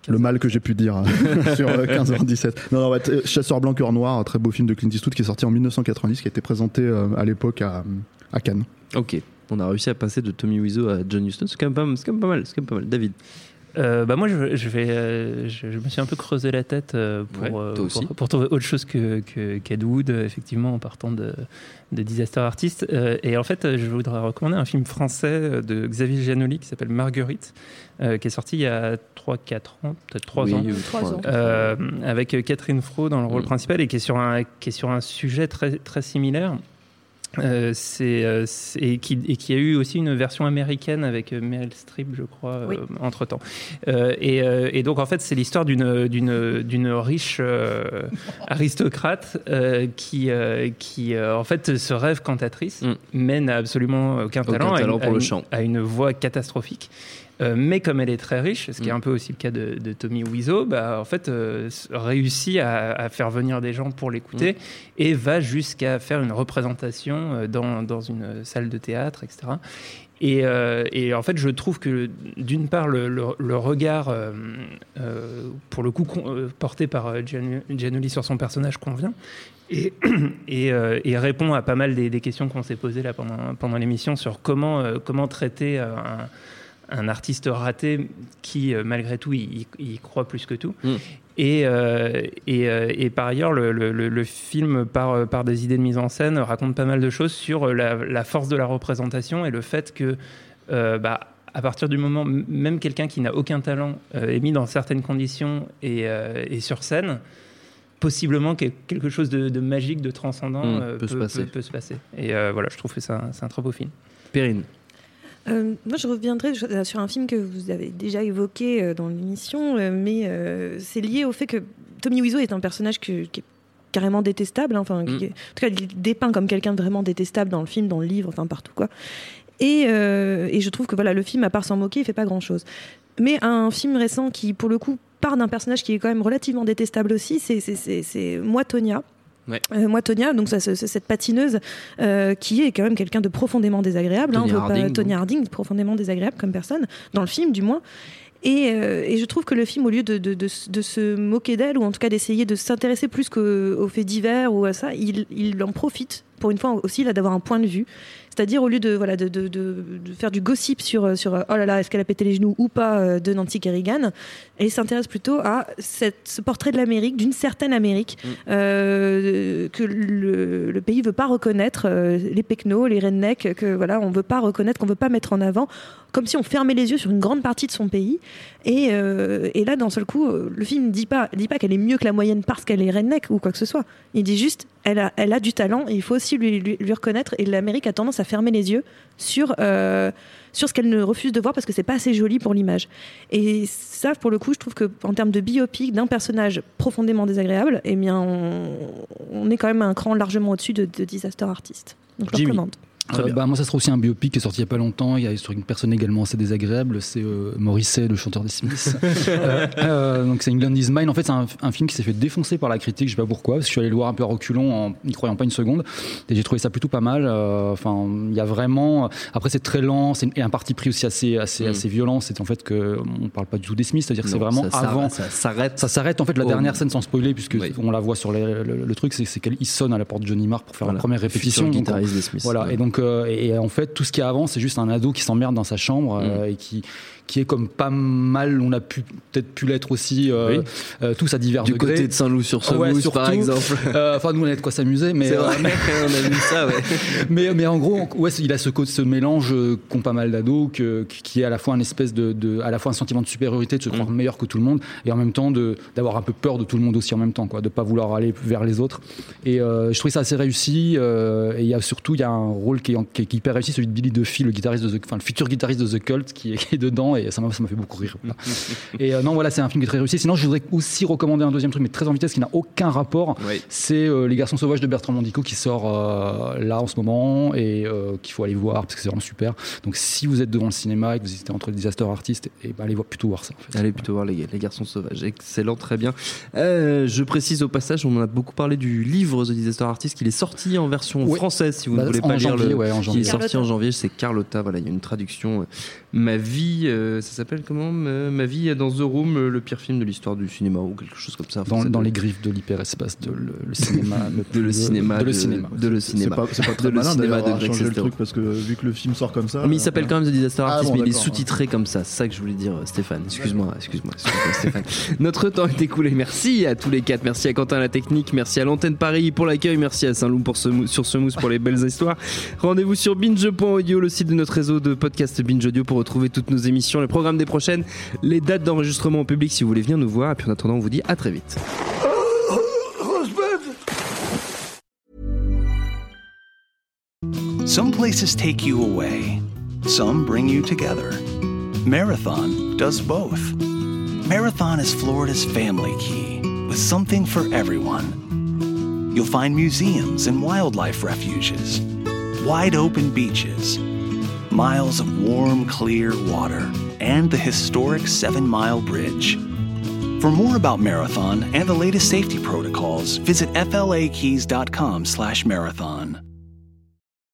Speaker 2: Euh, le mal que j'ai pu dire euh, sur euh, 15h17. Non, non, ouais, t- Chasseur blanc cœur noir, un très beau film de Clint Eastwood qui est sorti en 1990, qui a été présenté euh, à l'époque à, à Cannes.
Speaker 4: Ok. On a réussi à passer de Tommy Wiseau à John Huston. C'est quand, même pas- c'est quand même pas mal. C'est quand même pas mal. David.
Speaker 1: Euh, bah moi, je, je vais, euh, je, je me suis un peu creusé la tête euh, pour,
Speaker 4: Ouais,
Speaker 1: euh, pour, pour trouver autre chose que, que Wood, effectivement, en partant de, de Disaster Artist. Et en fait, je voudrais recommander un film français de Xavier Giannoli qui s'appelle Marguerite, qui est sorti il y a 3-4 ans, peut-être 3
Speaker 4: Oui,
Speaker 1: ans.
Speaker 4: oui,
Speaker 6: Trois ans.
Speaker 1: Avec Catherine Fro dans le rôle
Speaker 4: Mm.
Speaker 1: principal et qui est sur un, qui est sur un sujet très, très similaire. Euh, c'est, euh, et, qui, et qui a eu aussi une version américaine avec euh, Meryl Streep, je crois,
Speaker 6: Oui.
Speaker 1: entre temps. et, et donc, en fait, c'est l'histoire d'une, d'une, d'une riche aristocrate qui, qui en fait, se rêve cantatrice,
Speaker 4: Mm.
Speaker 1: mais n'a absolument aucun
Speaker 4: Aucun
Speaker 1: talent,
Speaker 4: talent
Speaker 1: une-
Speaker 4: pour
Speaker 1: a
Speaker 4: le
Speaker 1: une-
Speaker 4: chant.
Speaker 1: a une voix catastrophique. Euh, mais comme elle est très riche, ce qui est
Speaker 4: Mm.
Speaker 1: un peu aussi le cas de, de Tommy Wiseau, bah, en fait, euh, réussit à, à faire venir des gens pour l'écouter et va jusqu'à faire une représentation euh, dans, dans une salle de théâtre, etc. Et, euh, et en fait, je trouve que d'une part, le, le- le regard, pour le coup, porté par Giannoli sur son personnage convient. Et, et, euh, et répond à pas mal des, des questions qu'on s'est posées là pendant, pendant l'émission sur comment, euh, comment traiter un, un artiste raté qui, euh, malgré tout, il croit plus que tout.
Speaker 4: Mm.
Speaker 1: Et, euh, et, euh, et par ailleurs, le, le- le- le film, par, par des idées de mise en scène, raconte pas mal de choses sur la, la force de la représentation et le fait que, euh, bah, à partir du moment, même quelqu'un qui n'a aucun talent est mis dans certaines conditions et, et sur scène, possiblement que quelque chose de, de magique, de transcendant
Speaker 4: Mm,
Speaker 1: euh,
Speaker 4: peut se passer.
Speaker 1: peut se passer. Et voilà, je trouve que c'est un, un très beau film.
Speaker 4: Perrine.
Speaker 6: Euh, moi, je reviendrai euh, sur un film que vous avez déjà évoqué euh, dans l'émission, mais euh, c'est lié au fait que Tommy Wiseau est un personnage que- qui est carrément détestable. hein, Enfin, qui
Speaker 4: Mm.
Speaker 6: est- en tout cas, il est dépeint comme quelqu'un de vraiment détestable dans le film, dans le livre, enfin partout quoi. Et, euh, et je trouve que voilà, le film, à part s'en moquer, il fait pas grand chose. Mais un film récent qui, pour le coup, part d'un personnage qui est quand même relativement détestable aussi, c'est moi, Tonya.
Speaker 4: Ouais.
Speaker 6: Euh, moi, Tonya, donc ça, cette patineuse euh, qui est quand même quelqu'un de profondément désagréable. hein,
Speaker 4: Tonya
Speaker 6: on veut pas-
Speaker 4: Harding,
Speaker 6: Harding, profondément désagréable comme personne, dans le film du moins. Et, euh, et je trouve que le film, au lieu de, de- de s- de se moquer d'elle, ou en tout cas d'essayer de s'intéresser plus qu'aux aux faits divers ou à ça, il, il en profite, pour une fois aussi, là, d'avoir un point de vue. C'est-à-dire, au lieu de, voilà, de, de- de- de faire du gossip sur, sur euh, oh là là, est-ce qu'elle a pété les genoux ou pas euh, de Nancy Kerrigan, elle s'intéresse plutôt à cette- ce portrait de l'Amérique, d'une certaine Amérique,
Speaker 4: Mm.
Speaker 6: euh, que le, le pays veut pas reconnaître, euh, les pecnos, les rednecks, que voilà, on veut pas reconnaître, qu'on veut pas mettre en avant, comme si on fermait les yeux sur une grande partie de son pays. Et, euh, et là, d'un seul coup, euh, le film ne dit pas, dit pas qu'elle est mieux que la moyenne parce qu'elle est redneck ou quoi que ce soit. Il dit juste, elle a, elle a du talent et il faut aussi lui, lui, lui reconnaître. Et l'Amérique a tendance à fermer les yeux sur, euh, sur ce qu'elle ne refuse de voir parce que c'est pas assez joli pour l'image. Et ça, pour le coup, je trouve que en termes de biopic d'un personnage profondément désagréable, eh bien, on, on est quand même un cran largement au-dessus de, de Disaster Artist. Donc, je le
Speaker 4: Jimmy.
Speaker 6: recommande.
Speaker 5: Euh, bah, moi, ça sera aussi un biopic qui est sorti il y a pas longtemps. Il y a sur une personne également assez désagréable. C'est euh, Morrissey, le chanteur des Smiths. Euh, euh, donc c'est England is Mine. En fait, c'est un, un film qui s'est fait défoncer par la critique. Je sais pas pourquoi. Parce que je suis allé le voir un peu à reculons, en n'y croyant pas une seconde. Et j'ai trouvé ça plutôt pas mal. Euh, Enfin, il y a vraiment. Après, c'est très lent. C'est un parti pris aussi assez, assez,
Speaker 4: Mm.
Speaker 5: assez violent. C'est en fait que on parle pas du tout des Smiths. C'est-à-dire que c'est vraiment
Speaker 4: ça
Speaker 5: avant.
Speaker 4: Ça s'arrête.
Speaker 5: Ça s'arrête en fait la dernière scène sans spoiler puisque
Speaker 4: Oui.
Speaker 5: on la voit sur les- le, le truc c'est qu'il sonne à la porte de Johnny Marr pour faire
Speaker 4: Voilà.
Speaker 5: la première répétition Donc, on-
Speaker 4: des Smiths.
Speaker 5: voilà,
Speaker 4: Ouais.
Speaker 5: et donc, euh, et, en fait, tout ce qui est avant, c'est juste un ado qui s'emmerde dans sa chambre euh,
Speaker 4: Mm.
Speaker 5: et qui, qui est comme pas mal, on a pu peut-être pu l'être aussi, euh,
Speaker 4: Oui.
Speaker 5: tous à divers
Speaker 4: Du
Speaker 5: degrés.
Speaker 4: côté de Saint-Loup sur ce
Speaker 5: Ouais,
Speaker 4: par exemple.
Speaker 5: Enfin, nous, on a de quoi s'amuser, mais,
Speaker 4: vrai, on a vu ça, ouais.
Speaker 5: mais, mais en gros, ouais, il a ce, mélange qu'ont pas mal d'ados, qui est à la fois un espèce de, de- à la fois un sentiment de supériorité, de se croire
Speaker 4: Mm.
Speaker 5: meilleur que tout le monde, et en même temps d'avoir un peu peur de tout le monde aussi en même temps, quoi, de pas vouloir aller vers les autres. Et je trouvais ça assez réussi. et il y a surtout, il y a un rôle qui qui est- qui est hyper réussi, celui de Billy Duffy, le guitariste de The, enfin, le futur guitariste de The Cult, qui est, qui est dedans, et ça m'a ça m'a fait beaucoup rire. voilà. et euh, non, voilà, c'est un film qui est très réussi. Sinon, je voudrais aussi recommander un deuxième truc, mais très en vitesse, qui n'a aucun rapport
Speaker 4: Oui.
Speaker 5: c'est euh, Les Garçons Sauvages de Bertrand Mandico qui sort euh, là en ce moment et qu'il faut aller voir parce que c'est vraiment super. Donc si vous êtes devant le cinéma et que vous hésitez entre les disaster artistes, et ben allez voir, plutôt voir ça. En fait.
Speaker 4: Allez plutôt voir les, les garçons sauvages. Excellent, très bien. Je précise au passage, on en a beaucoup parlé du livre The Disaster Artist, qu'il est sorti en version
Speaker 5: Ouais.
Speaker 4: française, si vous
Speaker 5: Bah,
Speaker 4: ne voulez pas lire
Speaker 5: janvier,
Speaker 4: le.
Speaker 5: Ouais, en
Speaker 4: Qui est
Speaker 5: janvier.
Speaker 4: sorti
Speaker 6: Carlotta.
Speaker 4: en janvier, c'est Carlotta. Voilà, il y a une traduction. euh, Ma vie, euh, ça s'appelle comment Ma vie dans The Room, euh, le pire film de l'histoire du cinéma ou quelque chose comme ça.
Speaker 5: Dans, dans les griffes de l'hyperespace de le, le cinéma.
Speaker 4: de le cinéma,
Speaker 5: De le cinéma.
Speaker 4: de le
Speaker 2: C'est
Speaker 4: cinéma.
Speaker 2: pas, c'est pas
Speaker 4: De
Speaker 2: très
Speaker 4: le
Speaker 2: malin
Speaker 4: Greg
Speaker 2: changer le truc parce que vu que le film sort comme ça.
Speaker 4: Mais il
Speaker 2: euh,
Speaker 4: s'appelle quand même The Disaster
Speaker 2: Ah,
Speaker 4: Artist,
Speaker 2: bon,
Speaker 4: mais il est sous-titré comme ça. C'est ça que je voulais dire, euh, Stéphane. Excuse-moi, excuse-moi, excuse-moi, Stéphane. Notre temps est écoulé. Merci à tous les quatre. Merci à Quentin la technique. Merci à l'antenne Paris pour l'accueil. Merci à Saint-Loup pour ce sur ce mousse pour les belles histoires. Rendez-vous sur binge.audio, le site de notre réseau de podcast Binge Audio pour retrouver toutes nos émissions, le programme des prochaines, les dates d'enregistrement en public si vous voulez venir nous voir. Et puis en attendant, on vous dit à très vite.
Speaker 8: Some places take you away, some bring you together. Marathon does both. Marathon is Florida's family key, with something for everyone. You'll find museums and wildlife refuges, wide open beaches, miles of warm, clear water, and the historic Seven Mile Bridge. For more about Marathon and the latest safety protocols, visit flakeys.com/marathon.